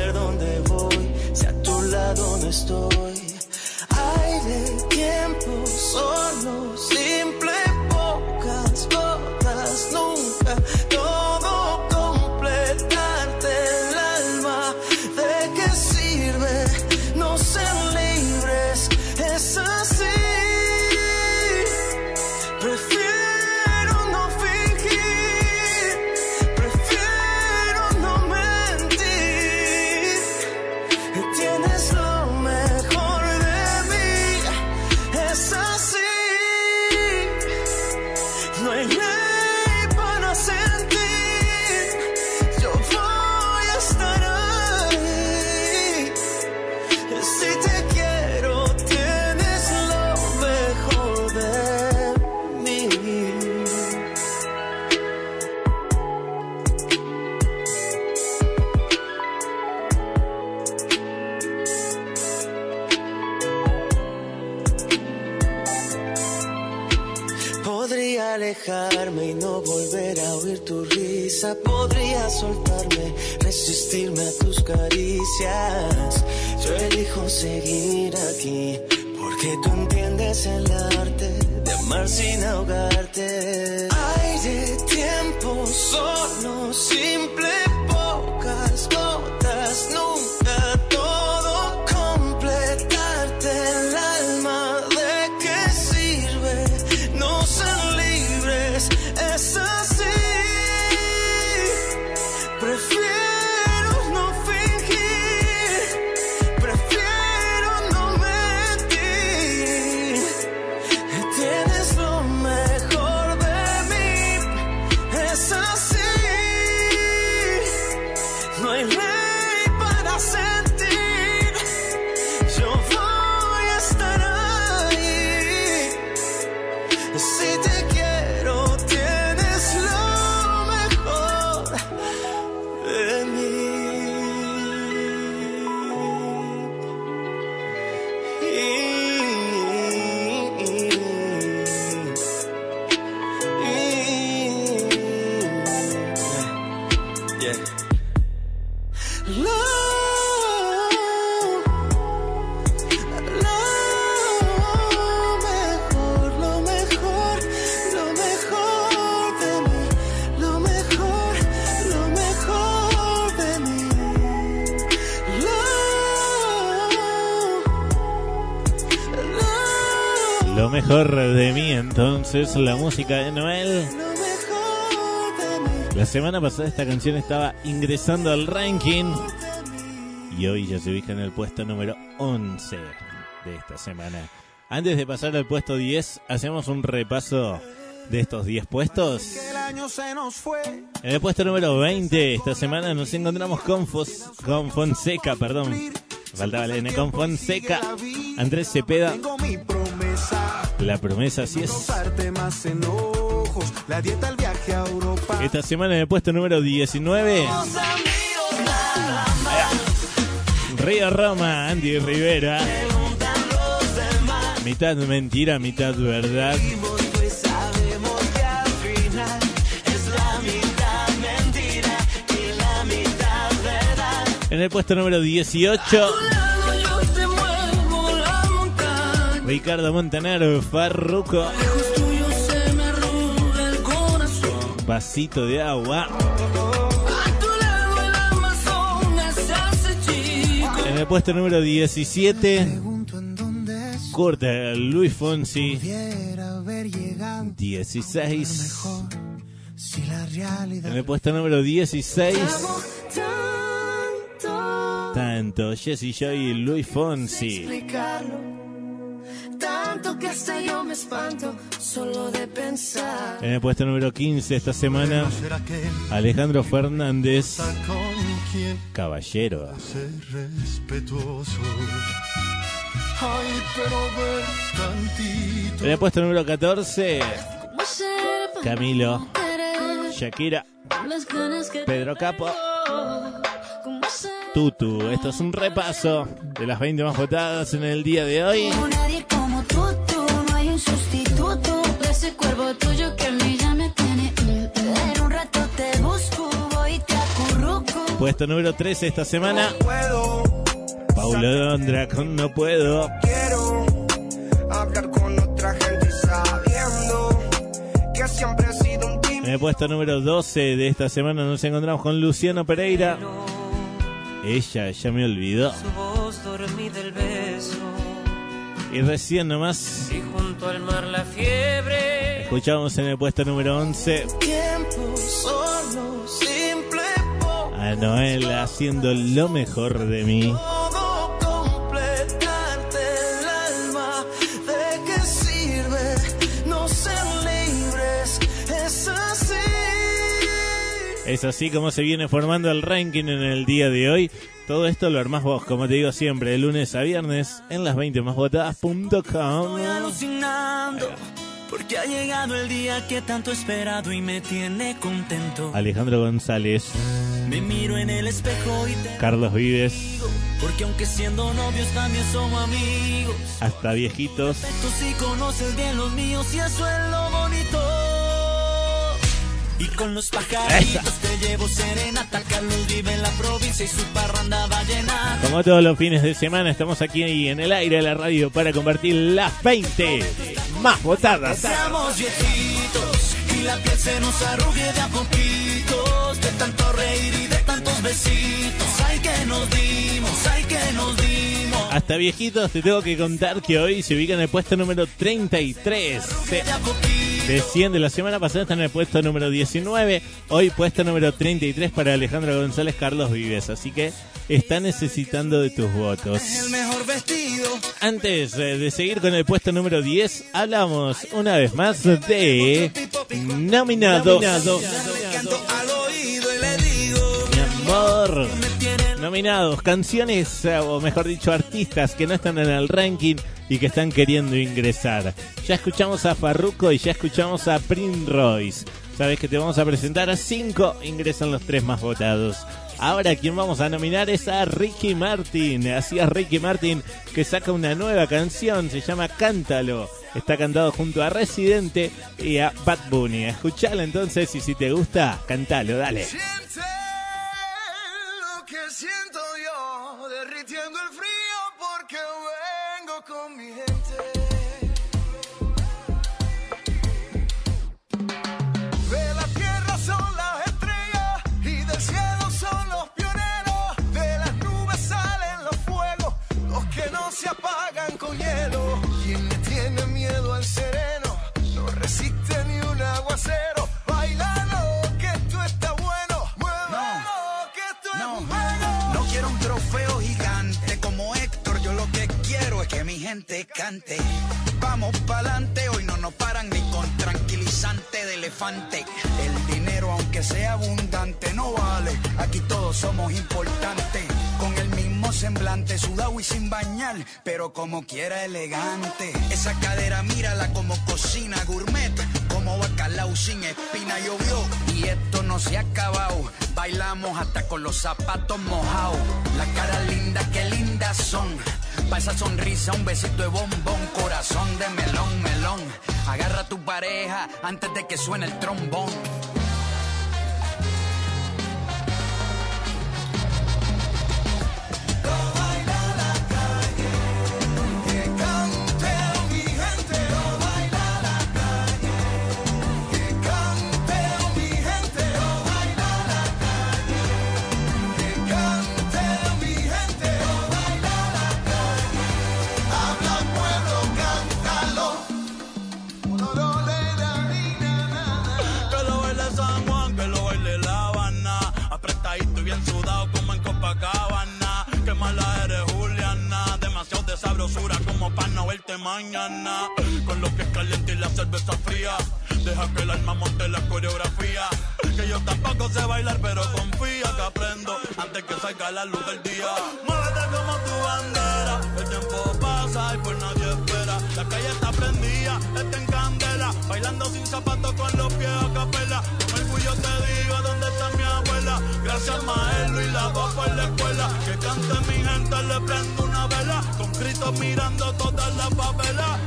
a tu lado no estoy. Aire, y no volver a oír tu risa. Podría soltarme, resistirme a tus caricias. Yo elijo seguir aquí porque tú entiendes el arte de amar sin ahogarte. Aire, tiempo, solo, simple, entonces, la música de Noel. La semana pasada esta canción estaba ingresando al ranking y hoy ya se ubica en el puesto número 11 de esta semana. Antes de pasar al puesto 10, hacemos un repaso de estos 10 puestos. En el puesto número 20 esta semana nos encontramos con, con Fonseca, perdón. Faltaba la N, con Fonseca, Andrés Cepeda. La promesa sí es. Esta semana en el puesto número 19, Río Roma, Andy Rivera. Mitad mentira, mitad verdad. En el puesto número 18, Ricardo Montanaro, Farruco. Vasito de agua. En el puesto número 17, Kurt Luis Fonsi, Pudiera haber llegado 16. si la realidad En el puesto número 16, Tanto tanto Jesse Joy y Luis Fonsi. Que hasta yo me espanto solo de pensar. En el puesto número 15 esta semana, ¿Será que Alejandro Fernández, Caballero. ser respetuoso? Ay, pero ver tantito. En el puesto número 14, ¿Cómo ser para Camilo? Shakira, Pedro Capo, ¿Cómo ser Tutu. Esto es un repaso de las 20 más votadas en el día de hoy. Tuyo que a mí ya me tiene. En un rato te busco, voy y te acurruco. Puesto número 13 esta semana, Puedo, Paulo Londra con No Puedo. quiero hablar con otra gente sabiendo que siempre he sido un tipo. En el puesto número 12 de esta semana nos encontramos con Luciano Pereira. Ella ya me olvidó. Su voz dormida el beso Y recién nomás y junto al mar la fiebre. Escuchamos en el puesto número 11 Tiempo solo, simple a Noel haciendo lo mejor de mí. Es así. Como se viene formando el ranking en el día de hoy. Todo esto lo armás vos, como te digo siempre, de lunes a viernes en las 20 más porque ha llegado el día que tanto he esperado y me tiene contento. Alejandro González, Me miro en el espejo y te Carlos Vives, porque aunque siendo novios también somos amigos. hasta viejitos. Sí conoces bien los míos y eso es lo bonito. Y con los pajaritos te llevo serenata. Carlos vive en la provincia y su parranda va llena. Como todos los fines de semana, estamos aquí en el aire de la radio para compartir las 20 más votadas. Seamos viejitos y la piel se nos arrugue de a poquitos. De tanto reír y de tantos besitos. Ay que nos dimos, ay que nos dimos. Hasta viejitos, te tengo que contar que hoy se ubica en el puesto número 33. De, de 100 de la semana pasada está en el puesto número 19. Hoy puesto número 33 para Alejandro González Carlos Vives. Así que está necesitando de tus votos. Antes eh, de seguir con el puesto número 10, hablamos una vez más de nominados. Digo. Mi amor. Nominados, canciones, eh, o mejor dicho, artistas que no están en el ranking y que están queriendo ingresar. Ya escuchamos a Farruko y ya escuchamos a Prince. Sabes que te vamos a presentar a cinco, ingresan los tres más votados. Ahora quien vamos a nominar es a Ricky Martin. Así es Ricky Martin que saca una nueva canción, se llama Cántalo. Está cantado junto a Residente y a Bad Bunny. Escuchala entonces y si te gusta, cantalo, dale. Siento yo derritiendo el frío porque vengo con mi gente. Se apagan con hielo. Quien le tiene miedo al sereno no resiste ni un aguacero. Bailalo, No quiero un trofeo gigante como Héctor, yo lo que quiero es que mi gente cante. Vamos pa'lante, hoy no nos paran ni con tranquilizante de elefante. El dinero, aunque sea abundante, no vale. Aquí todos somos importantes. Con el mismo semblante, sudado y sin bañar, pero como quiera elegante. Esa cadera, mírala como cocina gourmet, como bacalao sin espina llovió. Y esto no se ha acabado, bailamos hasta con los zapatos mojados. La cara linda, qué lindas son. Pa' esa sonrisa, un besito de bombón, corazón de melón, melón. Agarra a tu pareja antes de que suene el trombón. Sabrosura como para no verte mañana. Con los pies calientes y la cerveza fría. Deja que el alma monte la coreografía. Que yo tampoco sé bailar, pero confía que aprendo antes que salga la luz del día. Muévete como tu bandera. El tiempo pasa y pues nadie espera. La calle está prendida, está en candela. Bailando sin zapatos con los pies a capela. Orgullo te digo dónde está mi abuela. Gracias maestro y la voz por la escuela. Que cante mi gente, le prendo una vela. Con Cristo mirando todas las papelas.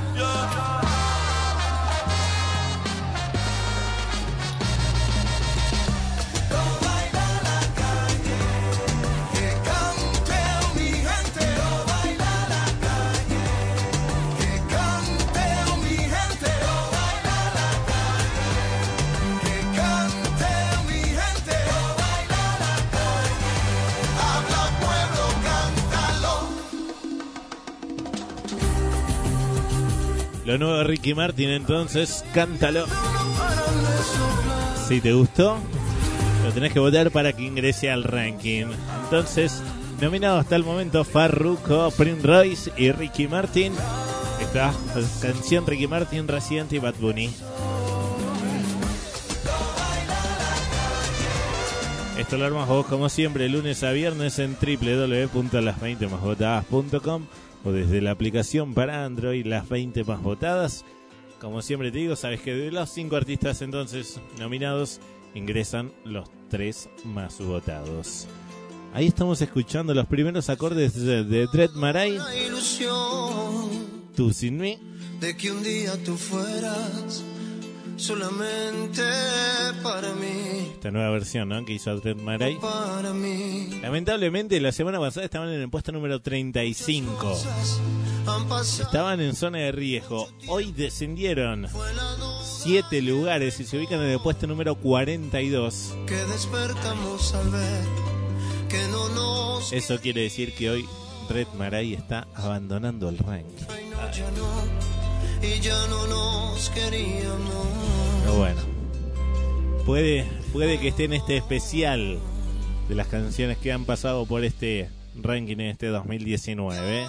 Lo nuevo de Ricky Martin, entonces, cántalo. Si te gustó, lo tenés que votar para que ingrese al ranking. Entonces, nominado hasta el momento Farruko, Prince Royce y Ricky Martin. Esta canción Ricky Martin, Residente y Bad Bunny. Esto lo armas vos como siempre, lunes a viernes en www.las20másvotadas.com o desde la aplicación para Android, las 20 más votadas. Como siempre te digo, sabes que de los cinco artistas entonces nominados ingresan los tres más votados. Ahí estamos escuchando los primeros acordes de, Dread Marai, Tú sin mí. de que un día tú fueras solamente para mí, Esta nueva versión ¿no? que hizo para mí. Lamentablemente la semana pasada estaban en el puesto número 35. Han pasado Estaban en zona de riesgo. Hoy descendieron 7 lugares y se ubican en el puesto número 42. que despertamos al ver que no nos Eso quiere decir que hoy Red Marai está abandonando el ranking. Y ya no nos queríamos. Pero bueno, puede, puede que esté en este especial de las canciones que han pasado por este ranking en este 2019.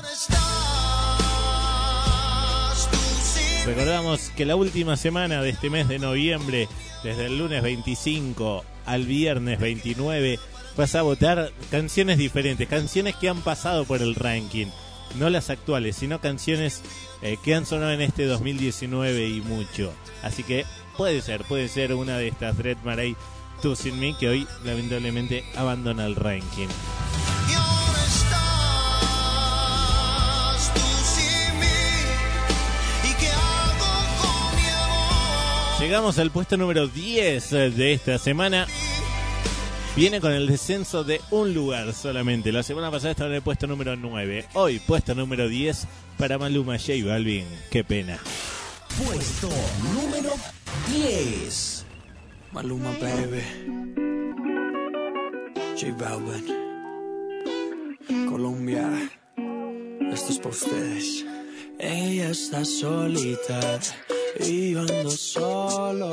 Recordamos que la última semana de este mes de noviembre, desde el lunes 25 al viernes 29, vas a votar canciones diferentes, canciones que han pasado por el ranking, no las actuales, sino canciones eh, que han sonado en este 2019 y mucho. Así que puede ser, puede ser una de estas Red Maray Tú Sin Me que hoy lamentablemente abandona el ranking. Llegamos al puesto número 10 de esta semana. Viene con el descenso de un lugar solamente. La semana pasada estaba en el puesto número 9. Hoy, puesto número 10 para Maluma J Balvin. Qué pena. Puesto número 10. Maluma, baby. J Balvin. Colombia. Esto es para ustedes. Ella está solita y yo ando solo.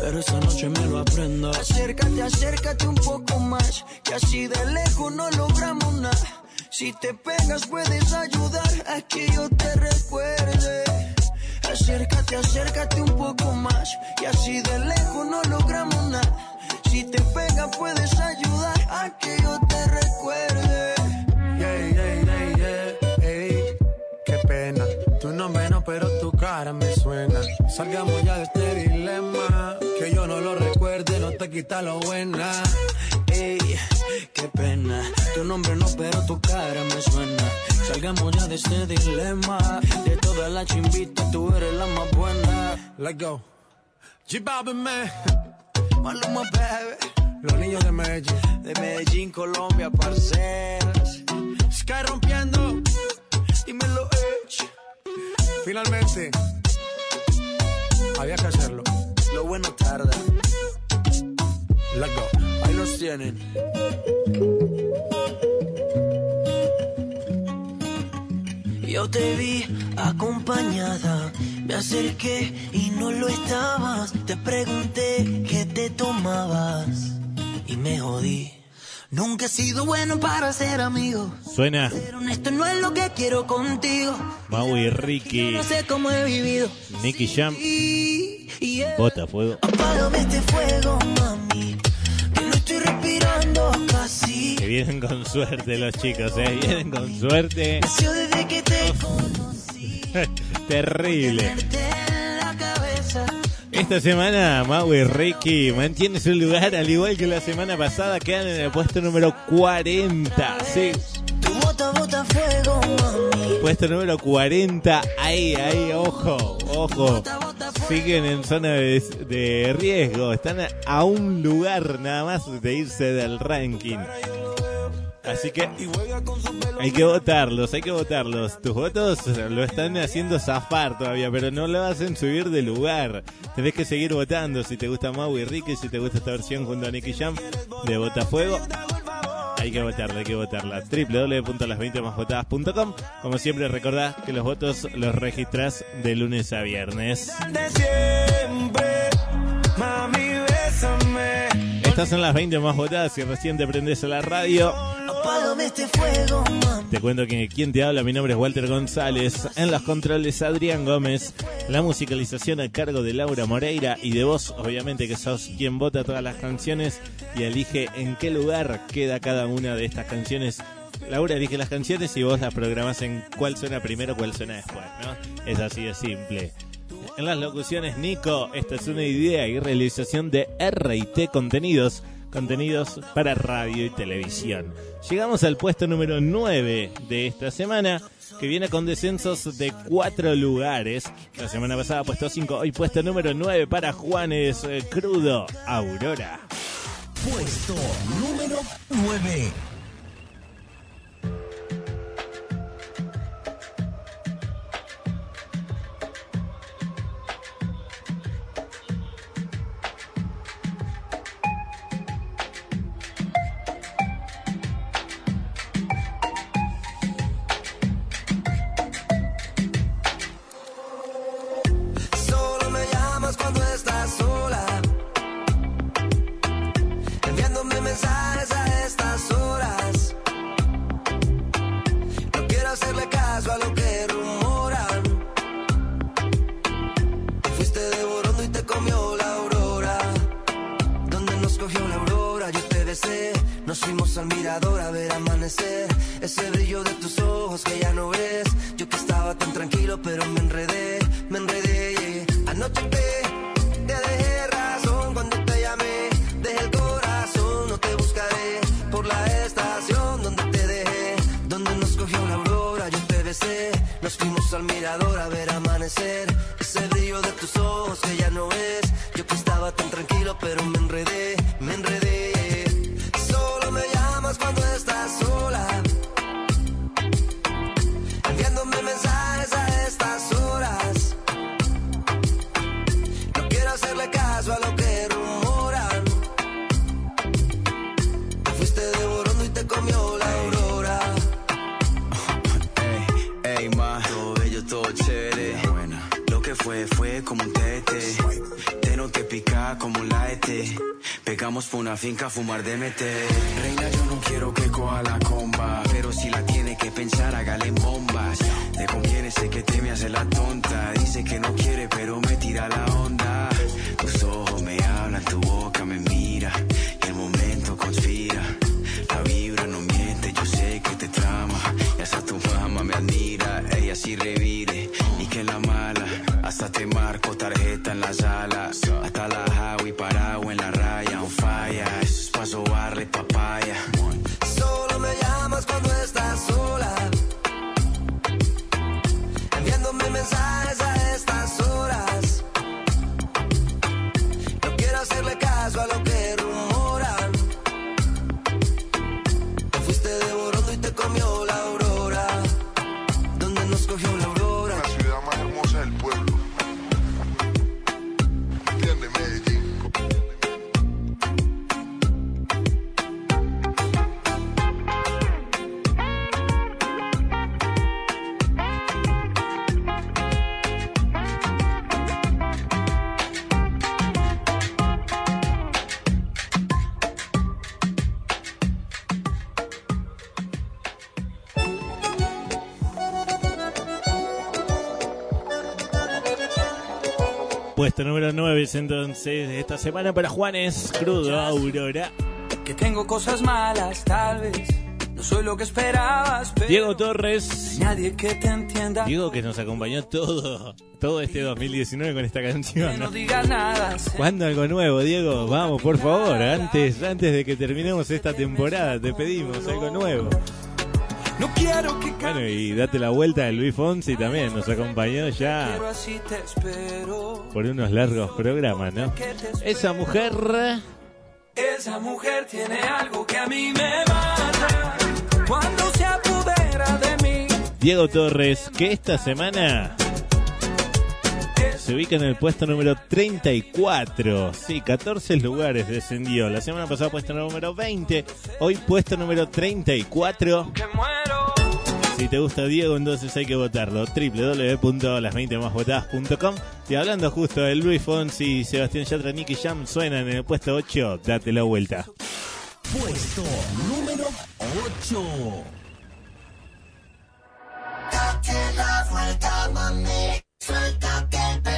Pero esta noche me lo aprendo. Acércate, acércate un poco más, que así de lejos no logramos nada. Si te pegas puedes ayudar a que yo te recuerde. Acércate, acércate un poco más, y así de lejos no logramos nada. Si te pegas puedes ayudar a que yo te recuerde. Yeah, yeah, yeah, yeah. Ey, qué pena. Tu nombre no, pero tu cara me suena. Salgamos ya de este dilema. Que yo no lo recuerde, no te quita lo buena. Ey, qué pena. Tu nombre no, pero tu cara me suena. Salgamos ya de este dilema. De todas las chimbitas, tú eres la más buena. Let's go. G-Balvin, man. Maluma, baby. Los niños de Medellín. De Medellín, Colombia, parceras. Sky rompiendo. Dímelo, Edge. Finalmente. Había que hacerlo. Lo bueno tarda. Let's go. Ahí los tienen. Yo te vi acompañada, me acerqué y no lo estabas. Te pregunté qué te tomabas y me jodí. Nunca he sido bueno para ser amigo, Suena pero esto no es lo que quiero contigo. Maui y Ricky, No sé cómo he vivido. Nicky Jam, Bota Fuego. apágame este fuego, mami, que no estoy respirando casi. Que vienen con suerte los chicos, ¿eh? Vienen con suerte. Desde que te conocí, Terrible. Esta semana Maui y Ricky mantiene su lugar al igual que la semana pasada. Quedan en el puesto número 40. Sí, puesto número 40. Ahí, ahí, ojo, ojo. Siguen en zona de, de riesgo. Están a un lugar nada más de irse del ranking. Así que hay que votarlos, hay que votarlos. Tus votos lo están haciendo zafar todavía, pero no lo hacen subir de lugar. Tenés que seguir votando si te gusta Mau y Ricky, si te gusta esta versión junto a Nicky Jam de Botafuego. Hay que votarla, hay que votarla. www.las20másvotadas.com. Como siempre, recordá que los votos los registrás de lunes a viernes. Estas son las 20 más votadas. Si recién te prendes a la radio, Este te cuento que quien te habla, mi nombre es Walter González. En los controles, Adrián Gómez. La musicalización a cargo de Laura Moreira. Y de vos, obviamente, que sos quien vota todas las canciones y elige en qué lugar queda cada una de estas canciones. Laura elige las canciones y vos las programás en cuál suena primero, cuál suena después, ¿no? Es así de simple. En las locuciones, Nico, esta es una idea y realización de RT Contenidos, contenidos para radio y televisión. Llegamos al puesto número 9 de esta semana, que viene con descensos de cuatro lugares. La semana pasada puesto 5, hoy puesto número 9 para Juanes eh, Crudo, Aurora. Puesto número 9. Una finca fumar de meter. Reina, yo no quiero que coja la comba. Pero si la tiene que pensar, hágale en bombas. Te conviene, sé que te me hace la Puesto número 9 es entonces de esta semana para Juanes Crudo, Aurora. Que tengo cosas malas, tal vez. No soy lo que esperabas, pero Diego Torres. nadie que te entienda. Diego que nos acompañó todo, todo este 2019 con esta canción. No ¿Cuándo algo nuevo, Diego? Vamos, por favor, antes, antes de que terminemos esta temporada, te pedimos algo nuevo. No quiero que Bueno, y date la vuelta de Luis Fonsi también, nos acompañó ya por unos largos programas, ¿no? Esa mujer, Esa mujer tiene algo que a mí me mata. Cuando se apodera de mí. Diego Torres, que esta semana Se ubica en el puesto número 34. Sí, 14 lugares descendió. La semana pasada puesto número 20. Hoy puesto número 34. Si te gusta Diego, entonces hay que votarlo. www.las20másvotadas.com Y hablando justo de Luis Fonsi, Sebastián Yatra, Nicky Jam suenan en el puesto 8. Date la vuelta. Puesto número 8. Date la vuelta, mami. Suéltate el pelo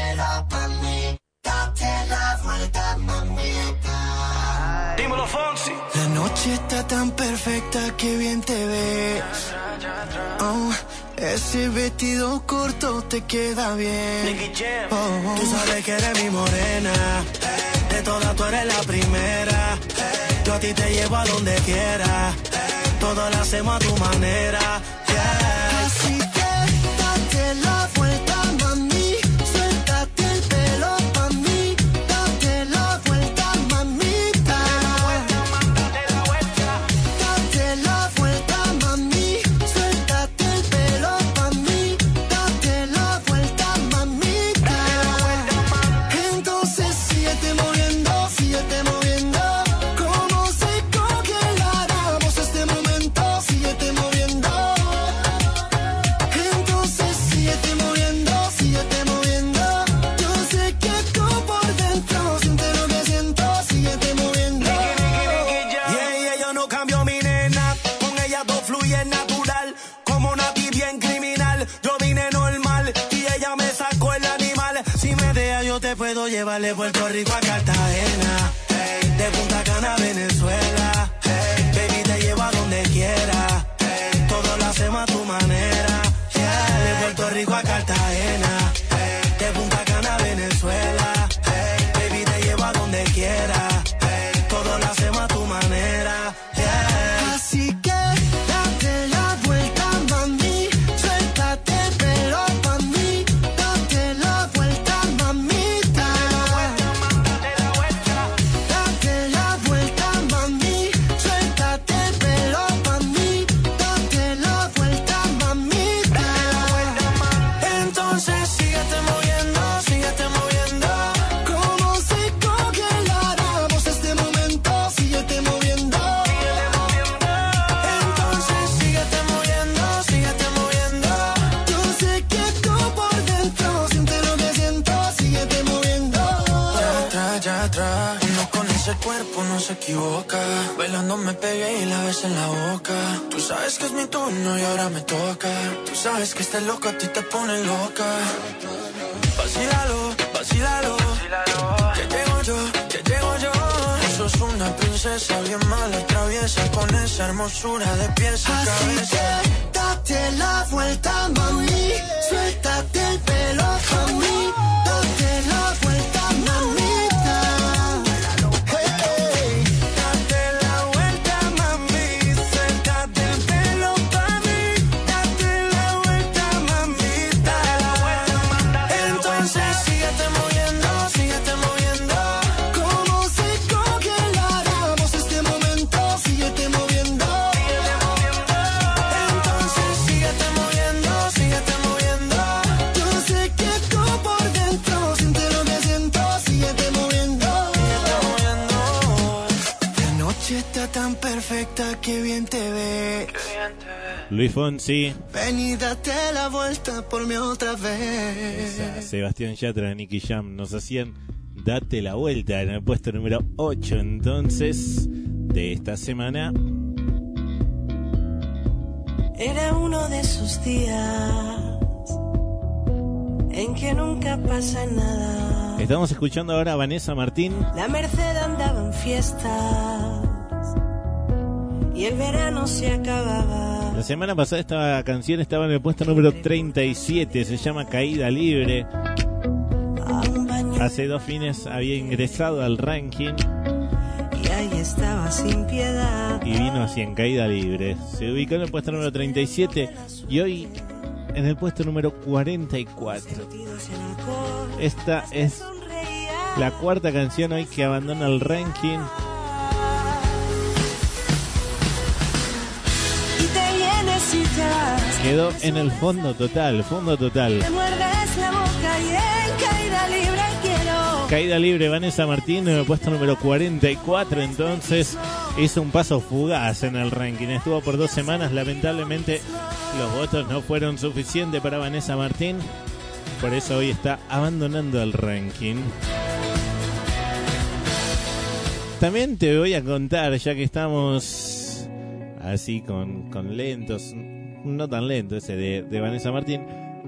Noche está tan perfecta que bien te ves. Oh, ese vestido corto te queda bien. Oh, Tú sabes que eres mi morena. De todas tú eres la primera. Yo a ti te llevo a donde quiera. Todo lo hacemos a tu manera. Puedo llevar de Puerto Rico a Cartagena. De Punta Cana a Venezuela. Hey, baby, te llevo a donde quiera. Hey, todo lo hacemos a tu manera. De Puerto Rico a Cartagena. Cuerpo no se equivoca. Bailando me pegué y la ves en la boca. Tú sabes que es mi turno y ahora me toca. Tú sabes que este loco a ti te pone loca. Vacílalo, vacílalo. Que llego yo, que llego yo. Sos una princesa bien mala, traviesa. Con esa hermosura de pies a Así cabeza. que date la vuelta, mami. Suéltate el pelo pa' perfecta que bien te ves. Luis Fonsi, Ven y date la vuelta por mí otra vez. Sebastián Yatra, Nicky Jam nos hacían Date la vuelta en el puesto número 8 entonces de esta semana. Era uno de esos días en que nunca pasa nada. Estamos escuchando ahora a Vanessa Martín. La Merced andaba en fiestas y el verano se acababa. La semana pasada esta canción estaba en el puesto número 37, se llama Caída Libre. Hace dos fines había ingresado al ranking Y ahí estaba sin piedad. y vino así en Caída Libre. Se ubicó en el puesto número 37 y hoy en el puesto número 44. Esta es la cuarta canción hoy que abandona el ranking. Quedó en el fondo total, fondo total. Te muerdes la boca y en caída Caída libre, Vanessa Martín, en el puesto número 44. Entonces hizo un paso fugaz en el ranking. Estuvo por dos semanas. Lamentablemente, los votos no fueron suficientes para Vanessa Martín. Por eso hoy está abandonando el ranking. También te voy a contar, ya que estamos así con, con lentos, no tan lento ese de, de Vanessa Martín,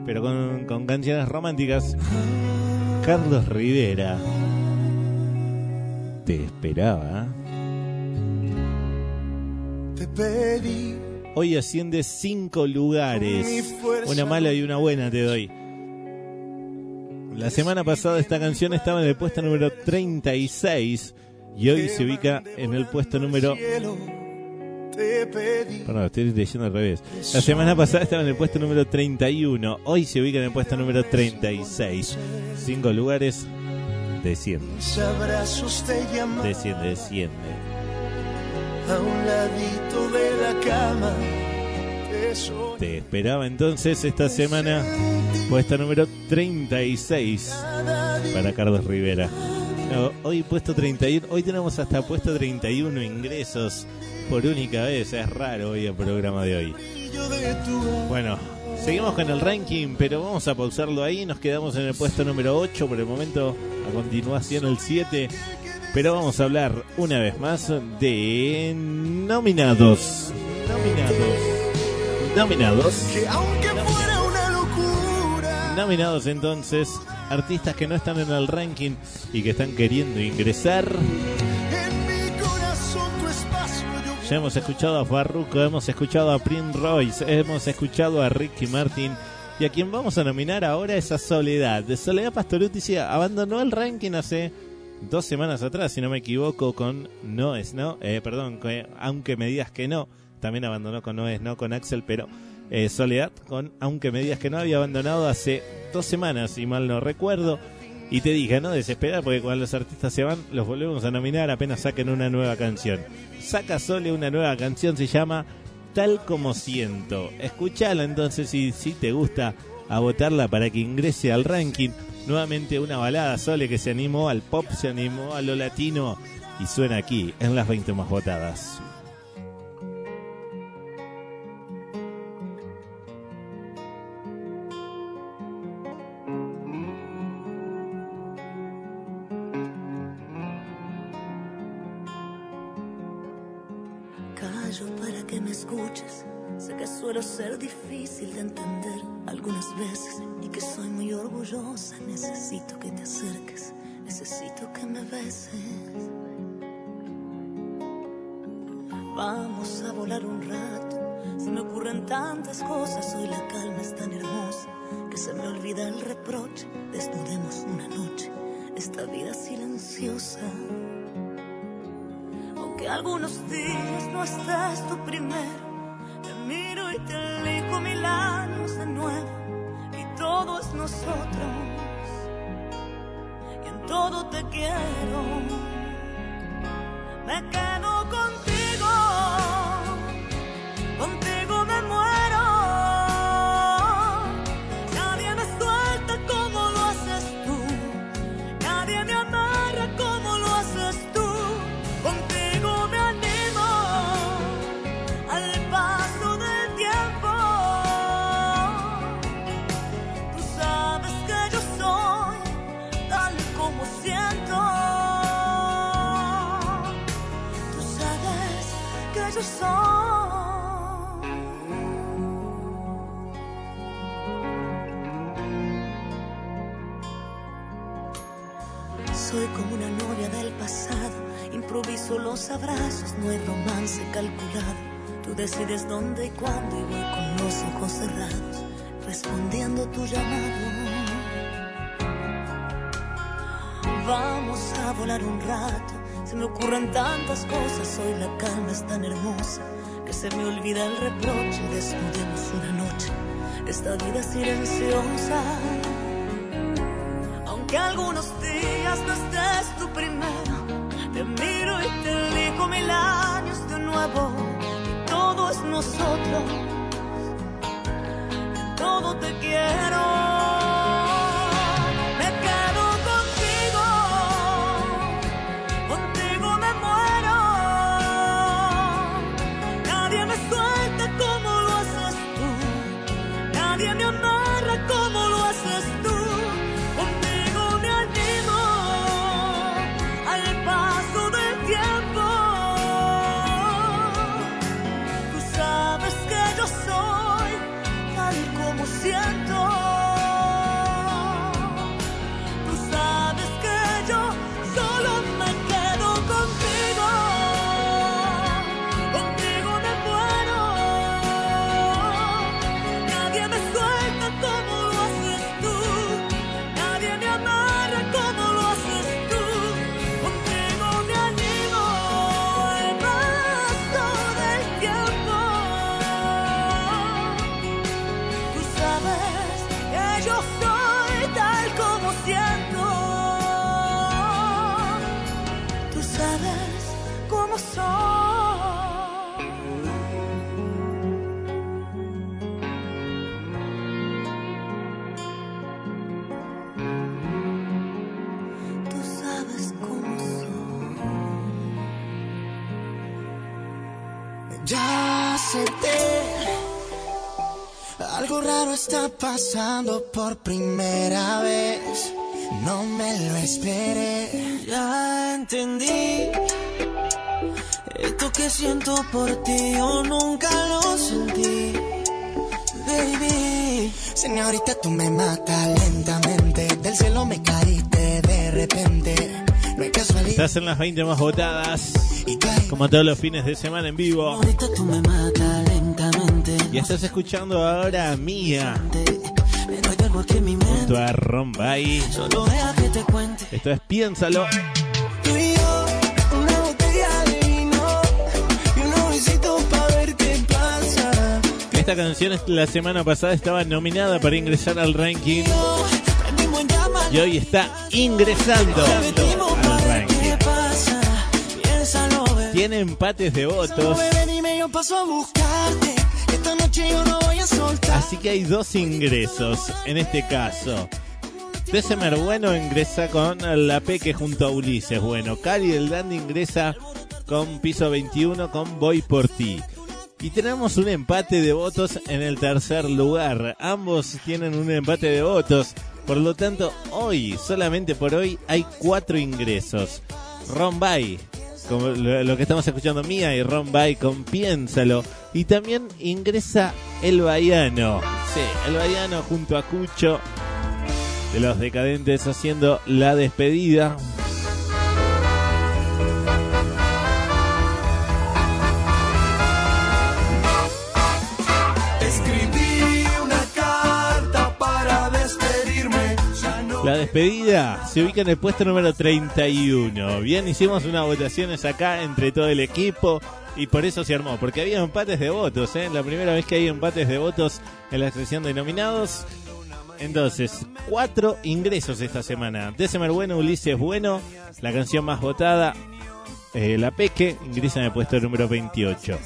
pero con, con canciones románticas. Carlos Rivera te esperaba. Te pedí Hoy asciende cinco lugares. Una mala y una buena te doy. La semana pasada esta canción estaba en el puesto número 36 y hoy se ubica en el puesto número... te pedí. Perdón, estoy leyendo al revés. La semana pasada estaba en el puesto número 31, hoy se ubica en el puesto número 36. Cinco lugares, desciende. Desciende, desciende. a un ladito de la cama. Te esperaba entonces esta semana, puesta número 36 para Carlos Rivera. No, hoy puesto 31, hoy tenemos hasta puesto 31 ingresos por única vez, es raro hoy el programa de hoy. Bueno, seguimos con el ranking, pero vamos a pausarlo ahí, nos quedamos en el puesto número 8 por el momento, a continuación el 7, pero vamos a hablar una vez más de nominados. Nominados. Nominados. Nominados entonces, artistas que no están en el ranking y que están queriendo ingresar. Hemos escuchado a Farruko, hemos escuchado a Prince Royce, hemos escuchado a Ricky Martin. Y a quien vamos a nominar ahora es a Soledad. De Soledad Pastoruti abandonó el ranking hace dos semanas atrás, si no me equivoco, con No es No. Eh, perdón, que- aunque me digas que no. También abandonó con No es No con Axel, pero eh, Soledad con Aunque me digas que no había abandonado hace dos semanas, si mal no recuerdo. Y te dije, no desesperar, porque cuando los artistas se van, los volvemos a nominar apenas saquen una nueva canción. Saca Sole una nueva canción, se llama Tal como siento. Escuchala entonces si te gusta a votarla para que ingrese al ranking. Nuevamente una balada Sole que se animó al pop, se animó a lo latino y suena aquí en las 20 más votadas. Suelo ser difícil de entender algunas veces y que soy muy orgullosa. Necesito que te acerques, necesito que me beses. Vamos a volar un rato. Se me ocurren tantas cosas. Hoy la calma es tan hermosa que se me olvida el reproche. Desnudemos una noche esta vida silenciosa. Aunque algunos días no estés tú primero, te elijo mil años de nuevo. Y todo es nosotros, y en todo te quiero. Me abrazos, no hay romance calculado. Tú decides dónde y cuándo y voy con los ojos cerrados, respondiendo tu llamado. Vamos a volar un rato, se me ocurren tantas cosas, hoy la calma es tan hermosa que se me olvida el reproche, desnudemos una noche, esta vida silenciosa. Aunque algunos días no nosotros, todo te quiero. Está pasando por primera vez. No me lo esperé. Ya entendí. Esto que siento por ti yo nunca lo sentí. Baby. Señorita, tú me matas lentamente. Del cielo me caíste de repente. No hay casualidad. Estás en las 20 más votadas. Como todos los fines de semana en vivo. Ahorita tú me matas. Y estás escuchando ahora a Mía. Junto a Rombay. Esto es Piénsalo. Esta canción la semana pasada estaba nominada para ingresar al ranking. Y hoy está ingresando al ranking. Tiene empates de votos. Así que hay dos ingresos en este caso. December Bueno ingresa con la Peque junto a Ulises Bueno. Cali el Dandy ingresa con piso 21 con Voy por ti. Y tenemos un empate de votos en el tercer lugar. Ambos tienen un empate de votos. Por lo tanto, hoy, solamente por hoy, hay cuatro ingresos. Rombay, lo, que estamos escuchando Mía y Rombay con Piénsalo. Y también ingresa El Baiano. Sí, El Baiano junto a Cucho de los decadentes haciendo la despedida. La despedida se ubica en el puesto número 31. Bien, hicimos unas votaciones acá entre todo el equipo y por eso se armó, porque había empates de votos, ¿eh? La primera vez que hay empates de votos en la sección de nominados. Entonces, cuatro ingresos esta semana. December Bueno, Ulises Bueno, la canción más votada, eh, La Peque, ingresa en el puesto número 28.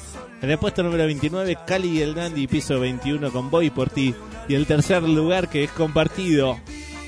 En el puesto número 29, Cali y el Dandy, piso 21 con Voy por ti. Y el tercer lugar que es compartido,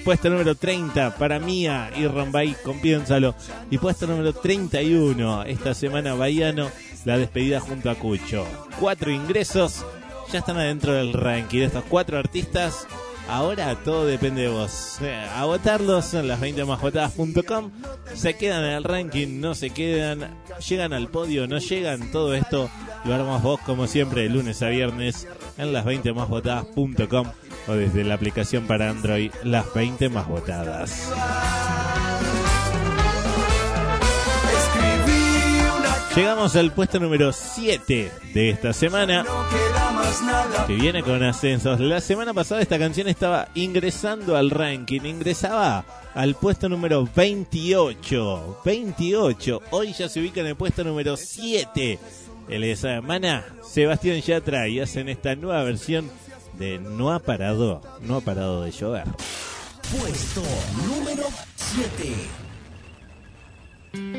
puesto número 30 para Mía y Rombay con Piénsalo. Y puesto número 31, esta semana Baiano, la despedida junto a Cucho. Cuatro ingresos, ya están adentro del ranking estos cuatro artistas. Ahora todo depende de vos. Eh, A votarlos en las 20 másvotadas.com. Se quedan en el ranking, no se quedan, llegan al podio, no llegan. Todo esto lo armamos vos como siempre de lunes a viernes en las 20 másvotadas.com o desde la aplicación para Android las 20 más votadas. Llegamos al puesto número 7 de esta semana. no queda más nada. que viene con ascensos. La semana pasada esta canción estaba ingresando al ranking, ingresaba al puesto número 28. 28. Hoy ya se ubica en el puesto número 7. El de semana, Sebastián Yatra y hacen esta nueva versión de No ha parado, no ha parado de llover. Puesto número 7.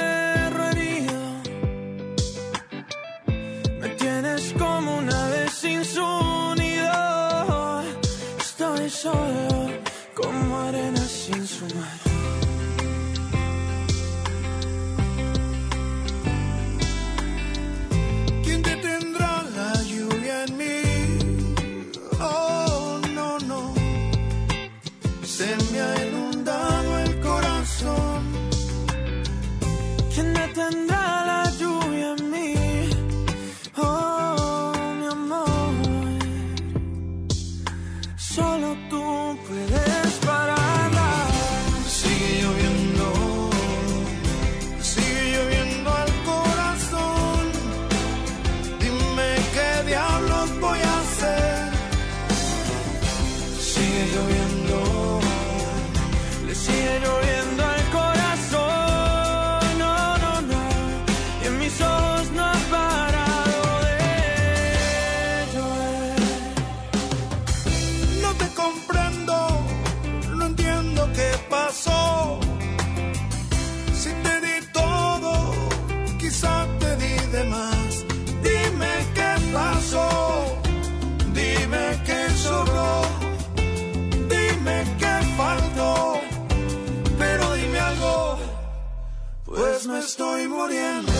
solo como arena sin su mar. ¿Quién detendrá la lluvia en mí? Oh, no, no. Se me ha inundado el corazón. ¿Quién detendrá la me estoy muriendo.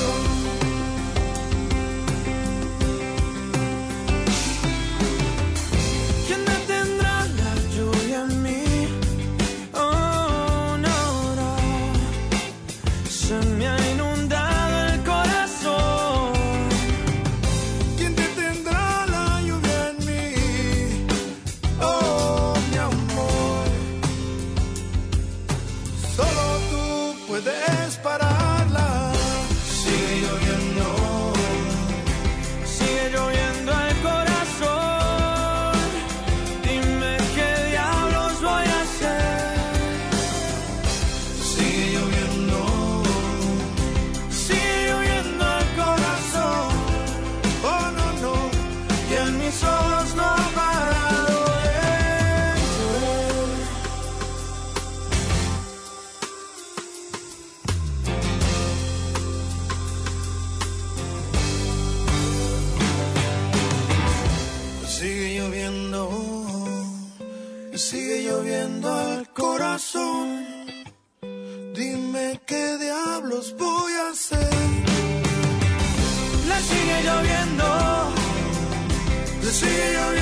Le sigue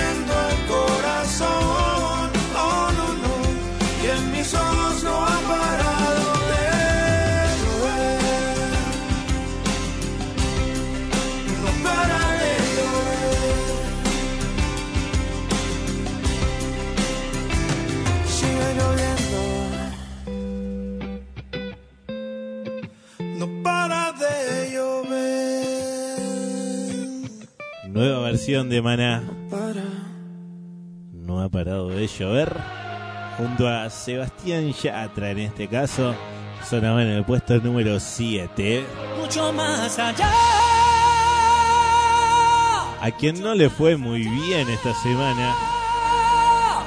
De Maná. No ha parado de llover. Junto a Sebastián Yatra, en este caso, sonaba en el puesto número 7. mucho más allá. A quien no le fue muy bien esta semana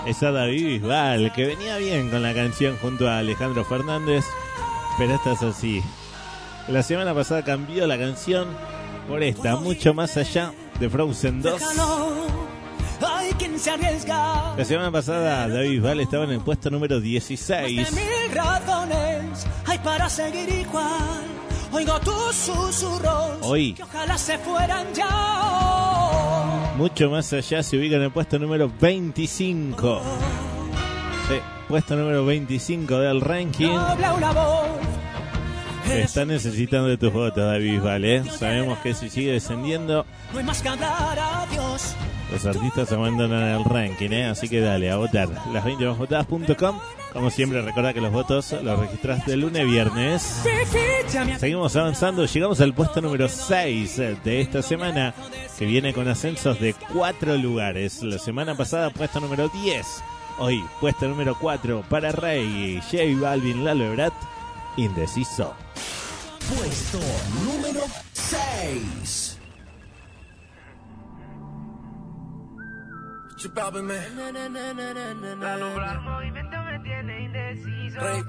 es a David Bisbal, que venía bien con la canción junto a Alejandro Fernández, pero esta es así. La semana pasada cambió la canción por esta, mucho más allá de Frozen 2. Déjalo, hay quien se arriesga. La semana pasada David Bisbal estaba en el puesto número De 16. mil razones hay para seguir igual. Oigo tus susurros. Hoy. Que ojalá se fueran ya. Mucho más allá se ubica en el puesto número 25. Sí, puesto número 25 del ranking. Habla una voz. Está necesitando de tus votos, David Bisbal, ¿eh? Sabemos que si sigue descendiendo, los artistas abandonan el ranking, ¿eh? Así que dale, a votar. Las 20 más votadas.com. Como siempre, recordá que los votos los registras de lunes viernes. Seguimos avanzando, llegamos al puesto número 6 de esta semana, que viene con ascensos de 4 lugares. La semana pasada, puesto número 10. Hoy, puesto número 4 para Rey, J Balvin, Lalo Ebrat, Indeciso. Puesto número 6. Chupame. Alumbrar movimiento me tiene indeciso. Rick,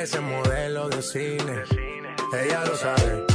parece modelo de cine. Ella lo sabe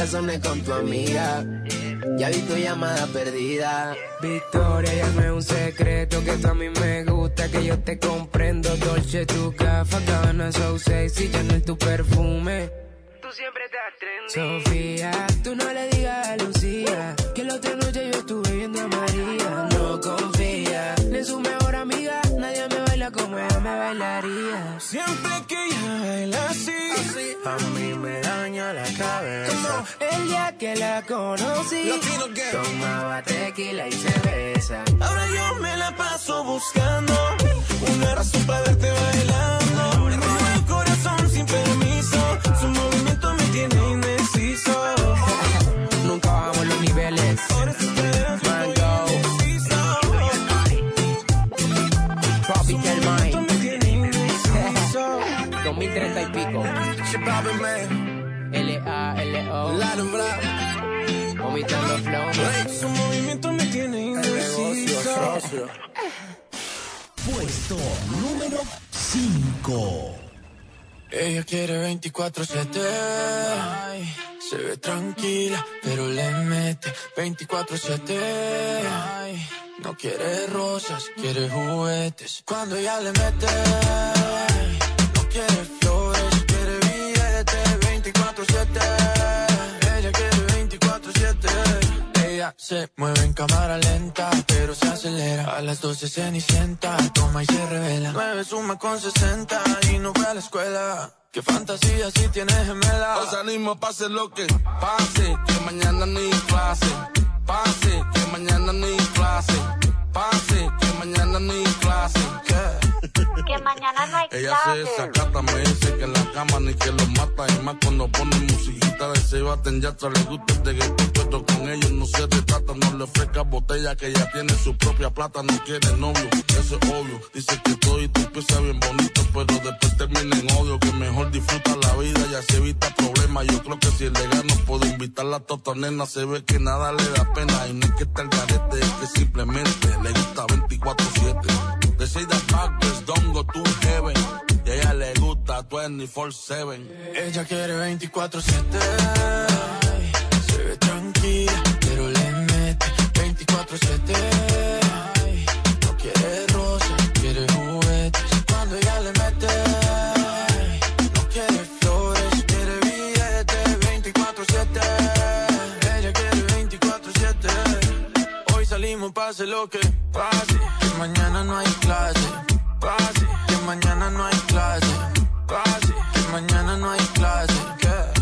razones con tu amiga. Ya vi tu llamada perdida. Victoria, ya no es un secreto que tú a mí me gusta, que yo te comprendo. Dolce, tu café, cabana, so sexy, ya no es tu perfume. Tú siempre estás trendy. Sofía, tú no le digas a Lucía que la otra noche yo estuve viendo a María. No confía ni en su mejor amiga, nadie me baila como ella me bailaría. Siempre que ella baila así, A mí me daña la cabeza. El día que la conocí, Latino girl. tomaba tequila y cerveza. ahora yo me la paso buscando una razón para verte bailando. Me roba el corazón sin permiso, su movimiento me tiene indeciso. Nunca bajamos los niveles. Ahora 2030 y pico. Chipapi, man. L-A-L-O, vomitando flow. Su movimiento me tiene indeciso. Puesto número 5. Ella quiere 24-7. Ay, Se ve tranquila, pero le mete 24-7. Ay, No quiere rosas, quiere juguetes. Cuando ella le mete, quiere flores, quiere billetes 24-7. Ella quiere 24-7. Ella se mueve en cámara lenta, pero se acelera. A las 12 cenicienta, toma y se revela. 9 suma con 60 y no a la escuela. Qué fantasía si tienes gemela. Os animo, pase lo que pase, que mañana ni clase. Pase, que mañana ni clase. Pase, que mañana ni clase. Que mañana no hay Ella se clase. desacata, me dice que en la cama ni que lo mata. Y más cuando pone musiquita de se baten ya le gusta el reggaetón, pero con ellos no se retrata. No le ofrezca botella que ella tiene su propia plata. No quiere novio, eso es obvio. Dice que todo y tú empieza bien bonito, pero después termina en odio. Que mejor disfruta la vida y así evita problemas. Yo creo que si el no puedo invitarla a tota nena, se ve que nada le da pena. Y no es que está el garete, es que simplemente le gusta 24-7. They say that backwards don't go to heaven. Y a ella le gusta 24-7. Ella quiere 24-7. Ay, Se ve tranquila, pero le mete 24-7. Pase lo que pase. Que mañana no hay clase. Pase, que mañana no hay clase. Pase, que mañana no hay clase. ¿Qué?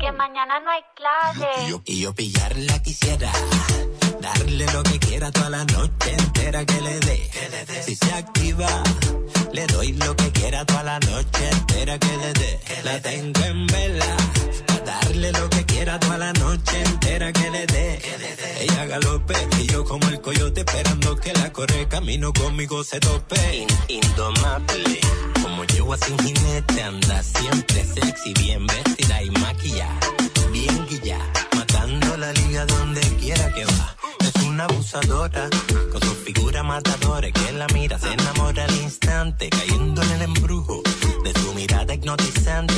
Que mañana no hay clase. Y yo pillarla quisiera, darle lo que quiera toda la noche entera que le dé. Si se activa, le doy lo que quiera toda la noche entera que le dé. La tengo en vela, darle lo que quiera toda la noche entera que le dé. Ella galope y yo como el coyote esperando que la corre camino conmigo se tope. indomable, como yegua sin jinete anda siempre sexy, bien vestida y maquillada, bien guilla, matando la liga donde quiera que va. Abusadora, con su figura matadora que la mira, se enamora al instante, cayendo en el embrujo de su mirada hipnotizante,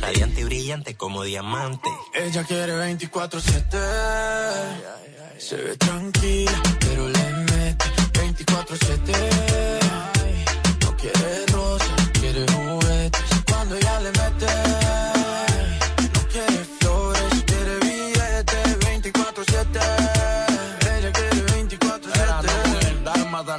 radiante y brillante como diamante. Ella quiere 24-7. Se ve tranquila, pero le mete 24-7. Ay, No quiere rosas, quiere juguetes. Cuando ella le mete,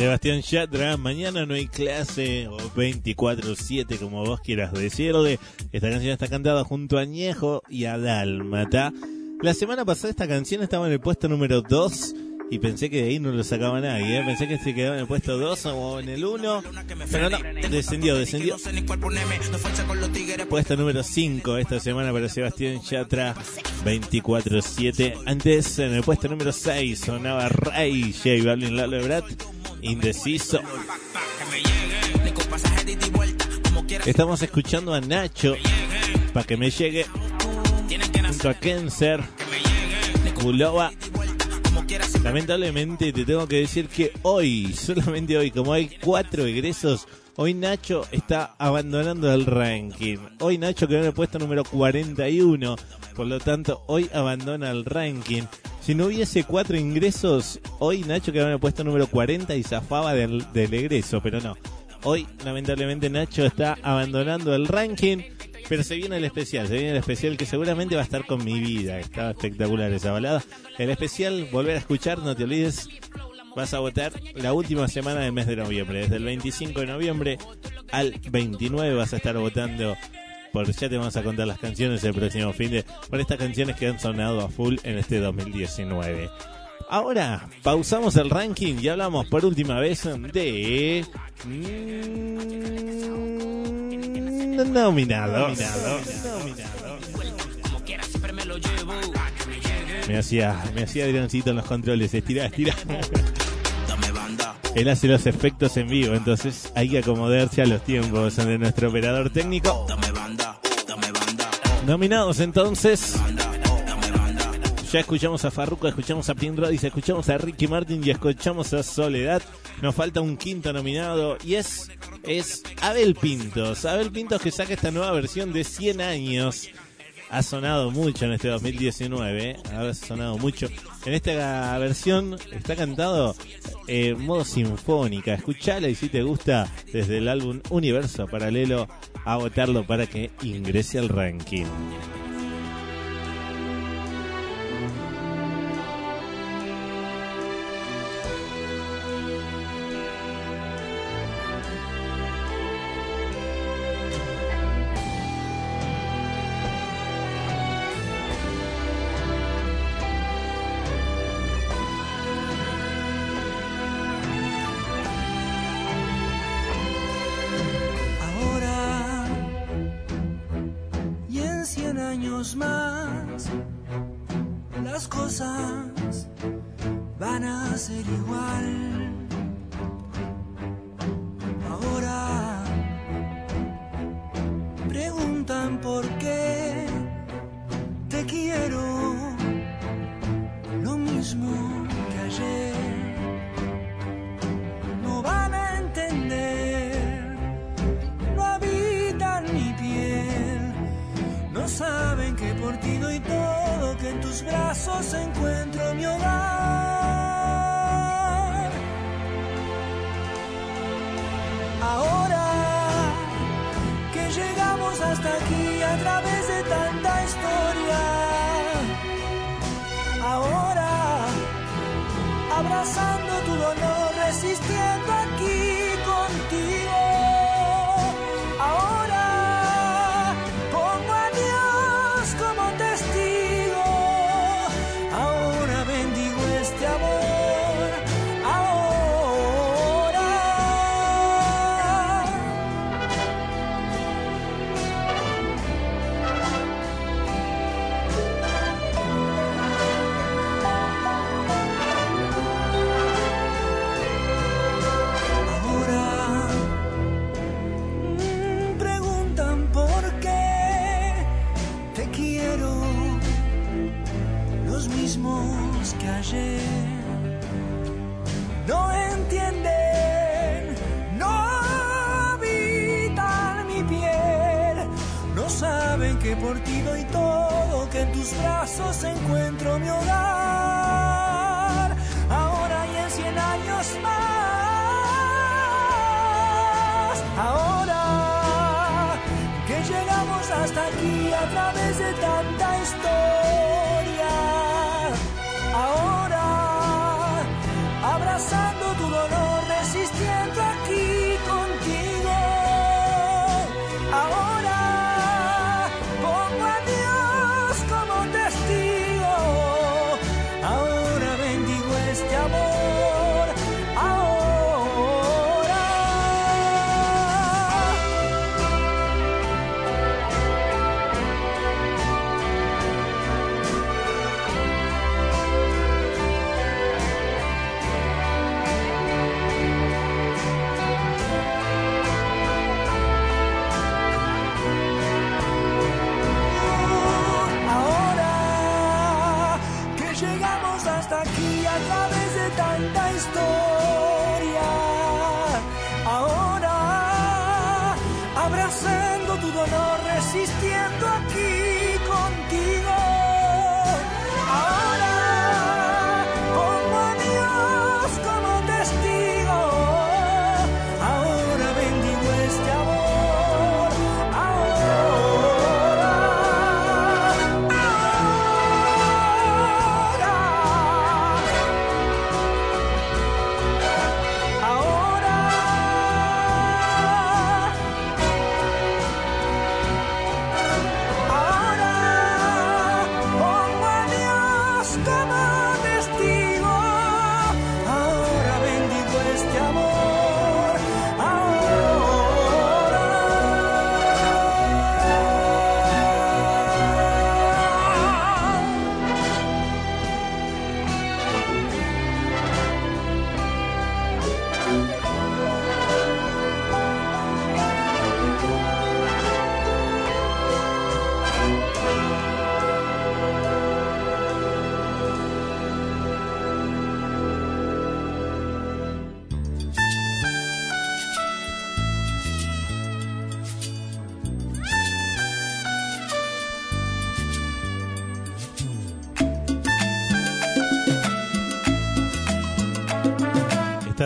Sebastián Yatra, mañana no hay clase, o 24-7, como vos quieras decirle. Esta canción está cantada junto a Ñejo y a Dálmata. La semana pasada esta canción estaba en el puesto número 2 y pensé que de ahí no lo sacaba nadie. ¿eh? Pensé que se quedaba en el puesto 2 o en el 1, pero no, descendió, descendió. Puesto número 5 esta semana para Sebastián Yatra, 24-7. Antes, en el puesto número 6, sonaba Ray J Balvin Lalo Ebrat, indeciso. Estamos escuchando a Nacho para que me llegue junto a Kenser, Bulova. Lamentablemente te tengo que decir que hoy, solamente hoy, como hay cuatro egresos, hoy Nacho está abandonando el ranking. Hoy Nacho quedó en el puesto número 41, por lo tanto hoy abandona el ranking. Si no hubiese cuatro ingresos, hoy Nacho en el puesto número 40 y zafaba del, del egreso, pero no. Hoy, lamentablemente, Nacho está abandonando el ranking. Pero se viene el especial, se viene el especial que seguramente va a estar con mi vida. Estaba espectacular esa balada. El especial, volver a escuchar, no te olvides. Vas a votar la última semana del mes de noviembre. Desde el 25 de noviembre al 29 vas a estar votando por ya te vamos a contar las canciones el próximo fin de por estas canciones que han sonado a full en este 2019. Ahora pausamos el ranking y hablamos por última vez de mm, nominado. Me hacía, me hacía en los controles, estira, estira. Él hace los efectos en vivo, entonces hay que acomodarse a los tiempos de nuestro operador técnico. Nominados entonces. Ya escuchamos a Farruko, escuchamos a Pin Rodis, escuchamos a Ricky Martin y escuchamos a Soledad. Nos falta un quinto nominado y es, es Abel Pintos. Abel Pintos que saca esta nueva versión de 100 años. Ha sonado mucho en este 2019, ha sonado mucho. En esta versión está cantado en modo sinfónica. Escuchala y si te gusta desde el álbum Universo Paralelo, a para que ingrese al ranking. Años más las cosas van a ser igual.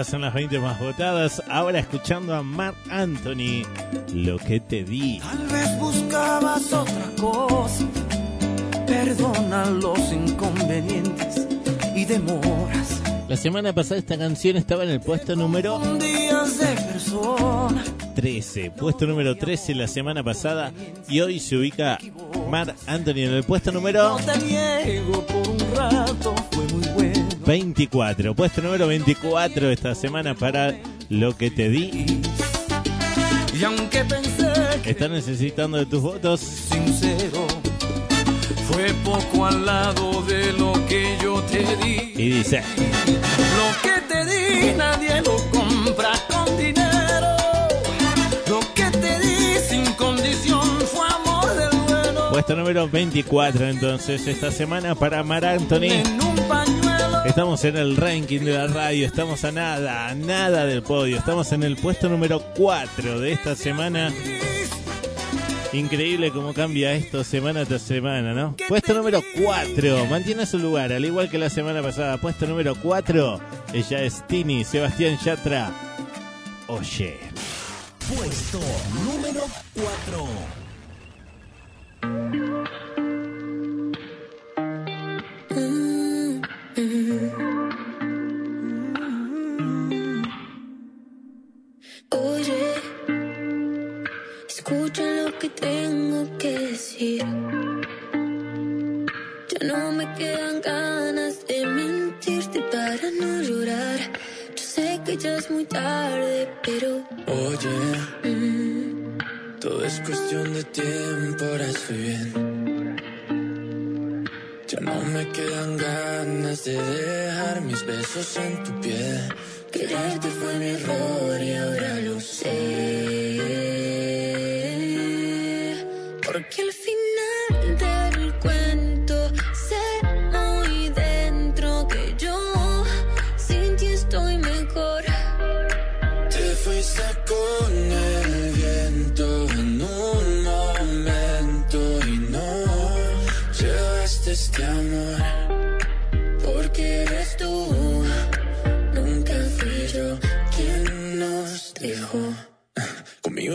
Estas son las 20 más votadas. Ahora escuchando a Mark Anthony, lo que te di. Tal vez buscabas otra cosa. Perdona los inconvenientes y demoras. La semana pasada esta canción estaba en el puesto número Días de persona. 13. Puesto número 13 la semana pasada. Y hoy se ubica Mark Anthony en el puesto número 24. Puesto número 24 esta semana para lo que te di. Y aunque pensé Están necesitando de tus votos. sincero, fue poco al lado de lo que yo te di. Y dice: Lo que te di nadie lo compra con dinero. Lo que te di sin condición fue amor del bueno. Puesto número 24 entonces esta semana para Mar Anthony. En un pañuelo. Estamos en el ranking de la radio, estamos a nada, a nada del podio. Estamos en el puesto número 4 de esta semana. Increíble cómo cambia esto semana tras semana, ¿no? Puesto número 4, mantiene su lugar, al igual que la semana pasada. Puesto número 4, ella es Tini, Sebastián Yatra. Oye. Puesto número 4. Que tengo que decir. Ya no me quedan ganas de mentirte para no llorar. Yo sé que ya es muy tarde, pero Oye, todo es cuestión de tiempo, ahora estoy bien. Ya no me quedan ganas de dejar mis besos en tu piel. quererte fue mi error y ahora lo sé.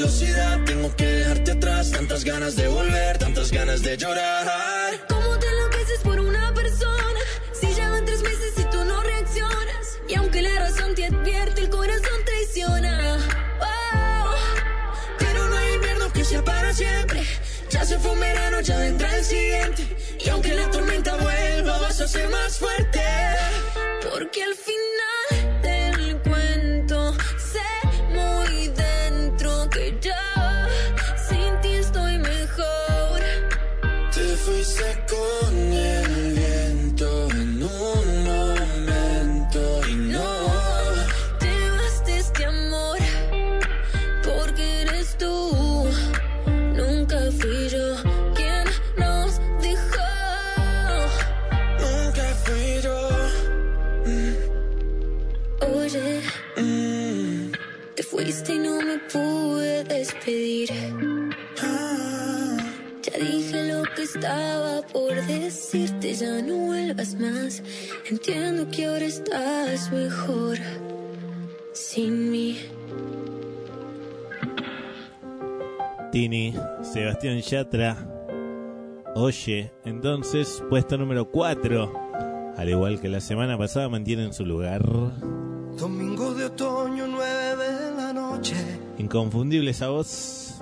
velocidad, tengo que dejarte atrás. Tantas ganas de volver, tantas ganas de llorar. ¿Cómo te enloqueces por una persona? Si ya van tres meses y tú no reaccionas. Y aunque la razón te advierte, el corazón traiciona. Oh, Pero no hay invierno que sea para siempre. Ya se fue un verano, ya vendrá el siguiente. Y aunque la tormenta vuelva, vas a ser más fuerte. Porque al final despedir. Ya dije lo que estaba por decirte, ya no vuelvas más. Entiendo que ahora estás mejor sin mí. Tini, Sebastián Yatra. Oye, entonces, puesto número 4. Al igual que la semana pasada, mantienen su lugar. Inconfundible esa voz.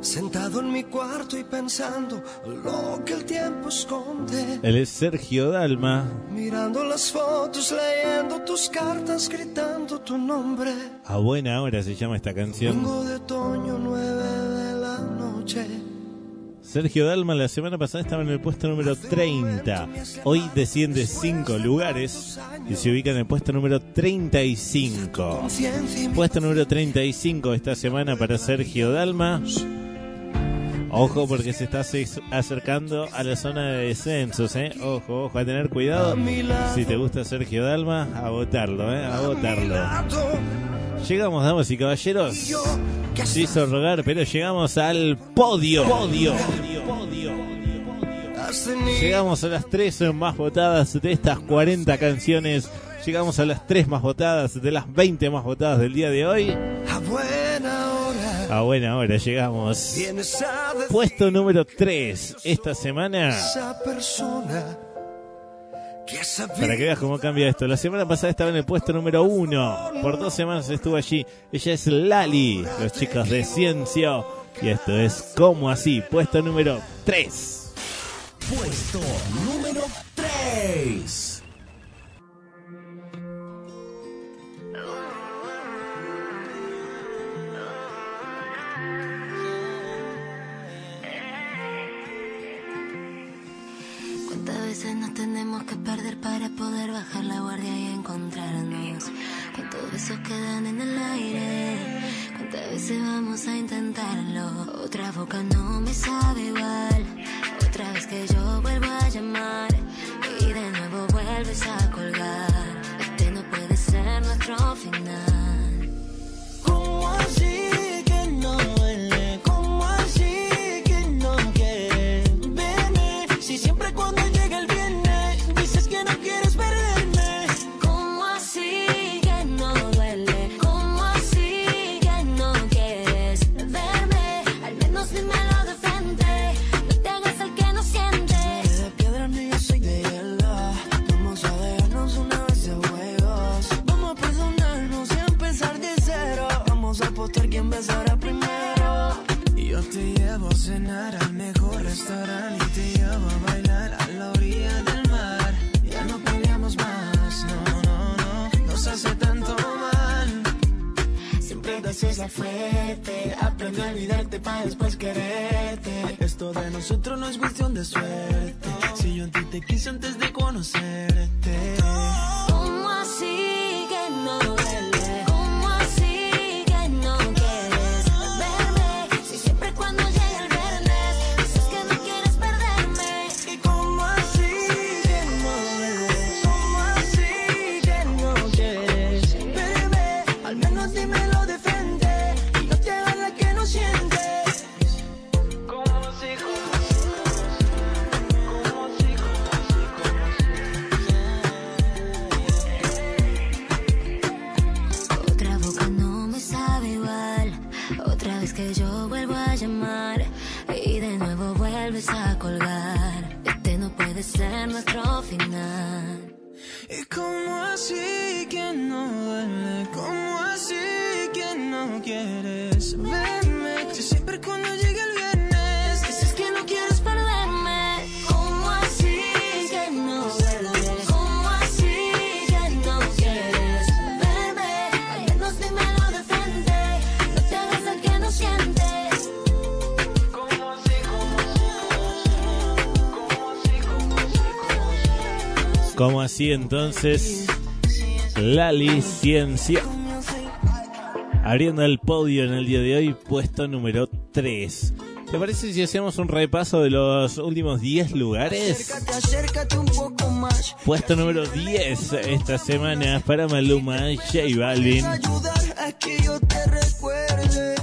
Sentado en mi cuarto y pensando lo que el tiempo esconde. Él es Sergio Dalma. Mirando las fotos, leyendo tus cartas, gritando tu nombre. A buena hora se llama esta canción. Domingo de otoño, Sergio Dalma la semana pasada estaba en el puesto número 30. Hoy desciende 5 lugares y se ubica en el puesto número 35. Puesto número 35 esta semana para Sergio Dalma. Ojo porque se está acercando a la zona de descensos, ¿eh? Ojo, ojo, a tener cuidado. Si te gusta Sergio Dalma, a votarlo, ¿eh? A votarlo. Llegamos, damas y caballeros. Se hizo rogar, pero llegamos al podio. Podio. Llegamos a las tres más votadas de estas 40 canciones. Llegamos a las tres más votadas de las 20 más votadas del día de hoy. A buena hora. A buena hora llegamos. Puesto número 3 esta semana. Para que veas cómo cambia esto. La semana pasada estaba en el puesto número 1. Por dos semanas estuvo allí. Ella es Lali, los chicos de Ciencio. Y esto es como así. Puesto número 3. Puesto número 3. Tenemos que perder para poder bajar la guardia y encontrarnos? ¿Cuántos besos quedan en el aire? ¿Cuántas veces vamos a intentarlo? Otra boca no me sabe igual. Otra vez que yo vuelvo a llamar y de nuevo vuelves a colgar. Al mejor restaurante y te llevo a bailar a la orilla del mar. Ya no peleamos más, no, no, no, nos hace tanto mal. Siempre te haces la fuerte. Aprende a olvidarte para después quererte. Esto de nosotros no es cuestión de suerte. Si yo a ti te quise antes de conocerte. ¿Cómo así ¿Y cómo así que no duele? ¿Cómo así que no quieres Como así entonces, Lali Ciencia. Abriendo el podio en el día de hoy, puesto número 3. ¿Te parece si hacemos un repaso de los últimos 10 lugares? Acércate, acércate un poco más. Puesto número 10 esta semana para Maluma, J Balvin.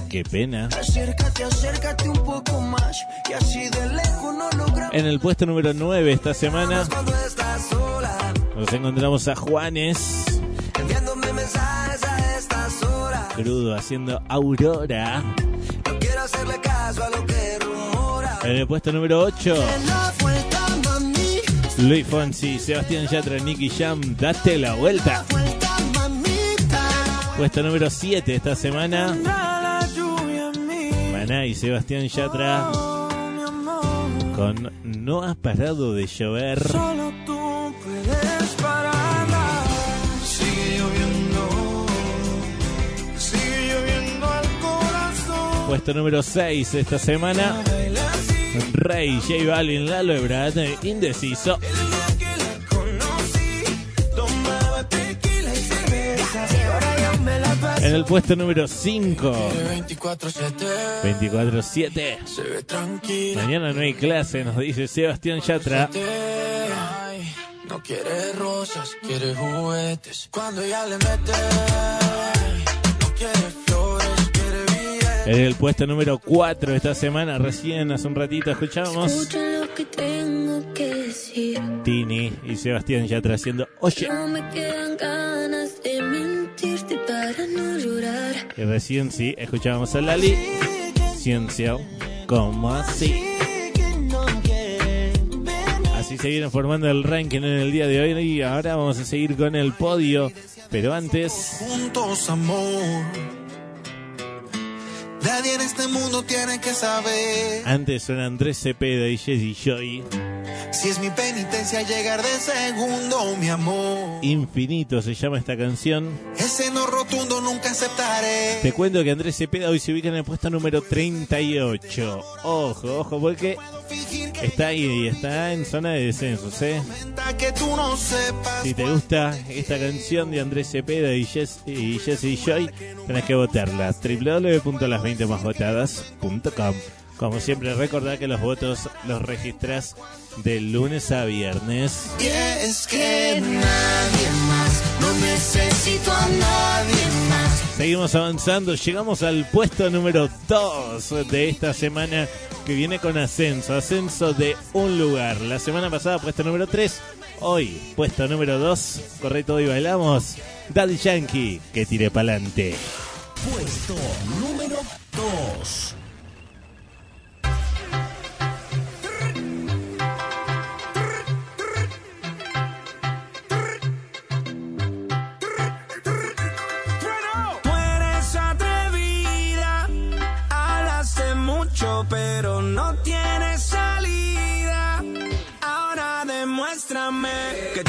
Qué pena. Acércate, acércate un poco más. Y así de lejos no. En el puesto número 9 esta semana nos encontramos a Juanes, enviándome mensajes a estas horas. crudo haciendo Aurora. No quiero hacerle caso a lo que rumora. En el puesto número 8, La vuelta, mami. Luis Fonsi, Sebastián Yatra, Nicky Jam, date la vuelta. Puesto número 7 esta semana. Maná y Sebastián Yatra Oh, con No ha parado de llover. Solo tú Puesto número 6 esta semana. Rey, J Balvin, Lalo Ebrard, Indeciso. En el puesto número 5. 24-7. Mañana no hay clase, nos dice Sebastián Yatra. No quiere rosas, quiere juguetes. Cuando ya le mete, no quiere en el puesto número 4 esta semana, recién hace un ratito escuchamos Escucha lo que tengo que decir. Tini y Sebastián Yatra haciendo Oye. No me quedan ganas de mentirte para no llorar. Y recién sí, escuchábamos a Lali. Ciencia, como así. Así se viene formando el ranking en el día de hoy y ahora vamos a seguir con el podio. Pero antes, juntos, amor. Nadie en este mundo tiene que saber antes son Andrés Cepeda y Jesse Joy. Si es mi penitencia llegar de segundo, mi amor. Infinito se llama esta canción. Ese no rotundo nunca aceptaré. Te cuento que Andrés Cepeda hoy se ubica en el puesto número 38. Ojo, ojo, porque está ahí, está en zona de descensos, ¿eh? Si te gusta esta canción de Andrés Cepeda y Jess y, Jesse Joy, tenés que votarla. www.las20másvotadas.com Como siempre, recordá que los votos los registras de lunes a viernes. Y es que nadie más, no necesito a nadie más. Seguimos avanzando, llegamos al puesto número 2 de esta semana que viene con ascenso, ascenso de un lugar. La semana pasada puesto número 3, hoy puesto número 2, correcto, hoy bailamos. Daddy Yankee, que tire pa'lante. Puesto número 2. pero no tiene salida. Ahora demuéstrame que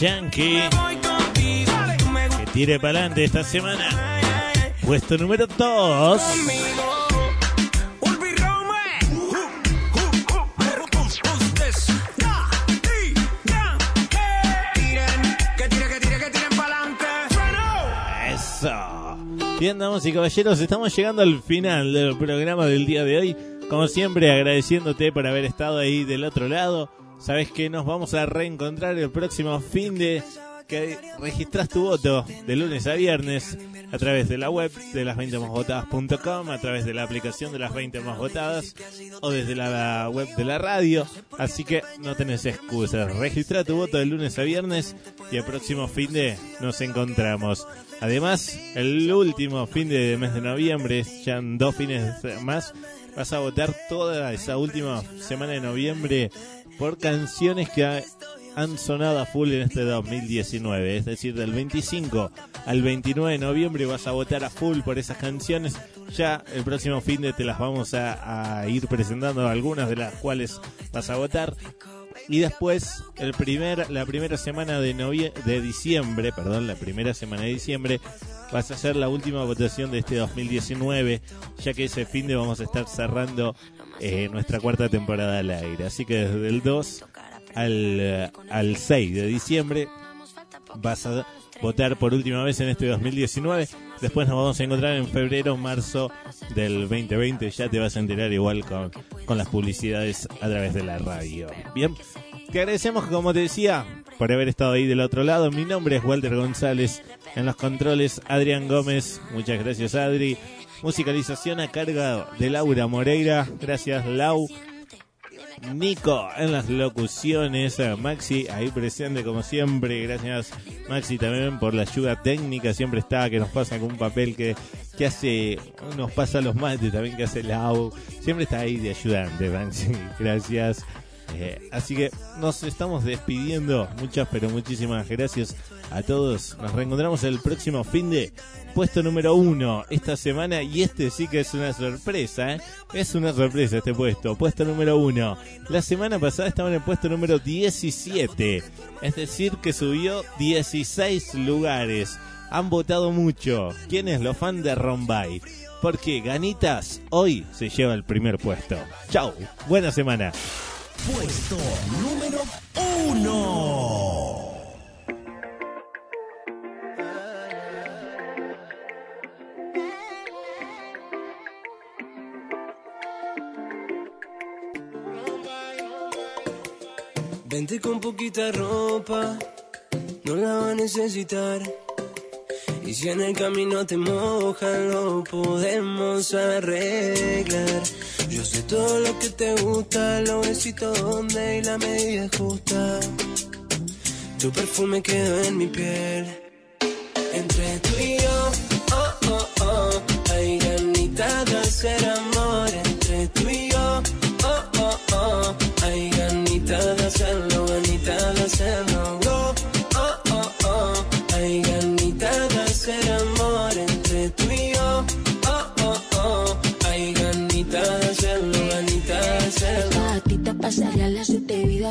Yankee. Que tire para adelante esta semana. Puesto número 2. Eso. Bien, damas y caballeros, estamos llegando al final del programa del día de hoy. Como siempre, agradeciéndote por haber estado ahí del otro lado. Sabes que nos vamos a reencontrar el próximo fin de que registras tu voto de lunes a viernes a través de la web de las 20 a través de la aplicación de las 20 más votadas o desde la web de la radio. Así que no tenés excusas. Registra tu voto de lunes a viernes y el próximo fin de nos encontramos. Además, el último fin de mes de noviembre, ya en dos fines más, vas a votar toda esa última semana de noviembre por canciones que ha- han sonado a full en este 2019. Es decir, del 25 al 29 de noviembre vas a votar a full por esas canciones. Ya el próximo fin de te las vamos a, a ir presentando, algunas de las cuales vas a votar. Y después, el primer, la primera semana de, de diciembre, perdón, la primera semana de diciembre, vas a hacer la última votación de este 2019, ya que ese fin de vamos a estar cerrando eh, nuestra cuarta temporada al aire. Así que desde el 2 al, eh, al 6 de diciembre vas a votar por última vez en este 2019. Después nos vamos a encontrar en febrero, marzo del 2020. Ya te vas a enterar igual con, con las publicidades a través de la radio. Bien, te agradecemos, como te decía, por haber estado ahí del otro lado. Mi nombre es Walter González. En los controles, Adrián Gómez. Muchas gracias, Adri. Musicalización a cargo de Laura Moreira. Gracias, Lau. Nico en las locuciones, eh, Maxi ahí presente como siempre, gracias Maxi también por la ayuda técnica, siempre está, que nos pasa un papel que, que hace, nos pasa los mates también que hace Lau, siempre está ahí de ayudante Maxi, gracias. Eh, así que nos estamos despidiendo, muchas pero muchísimas gracias a todos, nos reencontramos el próximo fin de puesto número uno esta semana y este sí que es una sorpresa, ¿eh? es una sorpresa este puesto, puesto número uno. La semana pasada estaba en el puesto número 17, es decir que subió 16 lugares. Han votado mucho. ¿Quiénes? Los fans de Rombay. Porque Ganitas hoy se lleva el primer puesto. Chau, buena semana. Puesto número uno. Vente con poquita ropa, no la va a necesitar. Y si en el camino te mojan, lo podemos arreglar. Yo sé todo lo que te gusta, lo necesito donde y la medida es justa. Tu perfume quedó en mi piel.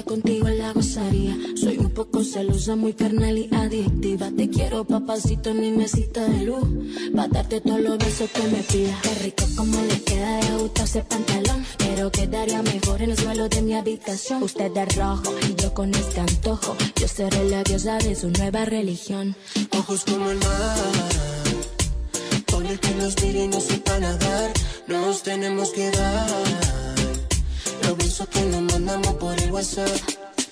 Contigo la gozaría. Soy un poco celosa, muy carnal y adictiva. Te quiero, papacito, en mi mesita de luz. Pa' darte todos los besos que me pidas. Qué rico como le queda de gusto ese pantalón. Pero quedaría mejor en el suelo de mi habitación. Usted de rojo y yo con este antojo. Yo seré la diosa de su nueva religión. Ojos como el mar, el que nos mire y no nadar, nos tenemos que dar. Besos que nos mandamos por el WhatsApp,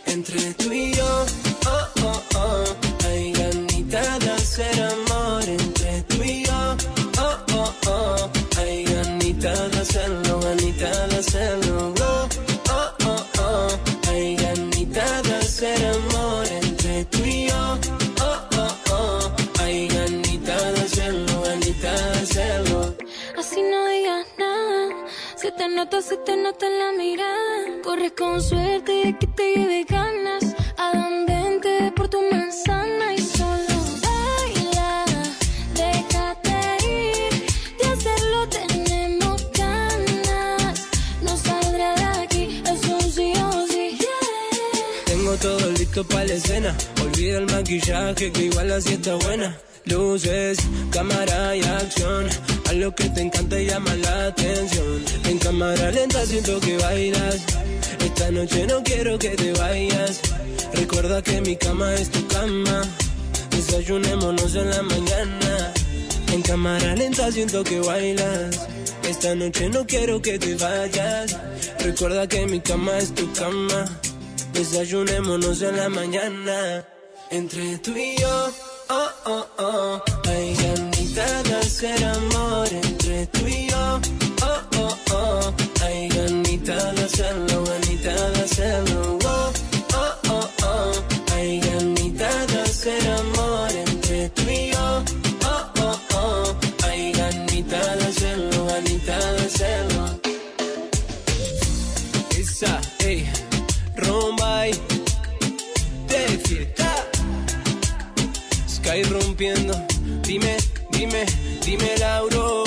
entre tú y yo, oh, oh, oh, hay ganitas de hacer amor. Entre tú y yo, oh, oh, oh, te se te nota en la mirada. Corres con suerte de que te lleve ganas. Adán, vente por tu manzana y solo baila. Déjate ir. De hacerlo tenemos ganas. No saldrá de aquí, es un sí o sí. Tengo todo listo para la escena. olvida el maquillaje que igual así está buena. Luces, cámara y acción. A lo que te encanta y llama la atención. En cámara lenta siento que bailas. Esta noche no quiero que te vayas. Recuerda que mi cama es tu cama. Desayunémonos en la mañana. En cámara lenta siento que bailas. Esta noche no quiero que te vayas. Recuerda que mi cama es tu cama. Desayunémonos en la mañana. Entre tú y yo, oh, oh, oh. Hay ganitas de hacer amor entre tú y yo, oh, oh, oh. Hay ganitas de hacerlo, ganitas de hacerlo, Rompiendo, dime, dime, dime Lauro.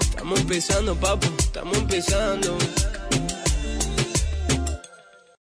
Estamos empezando, papu, estamos empezando.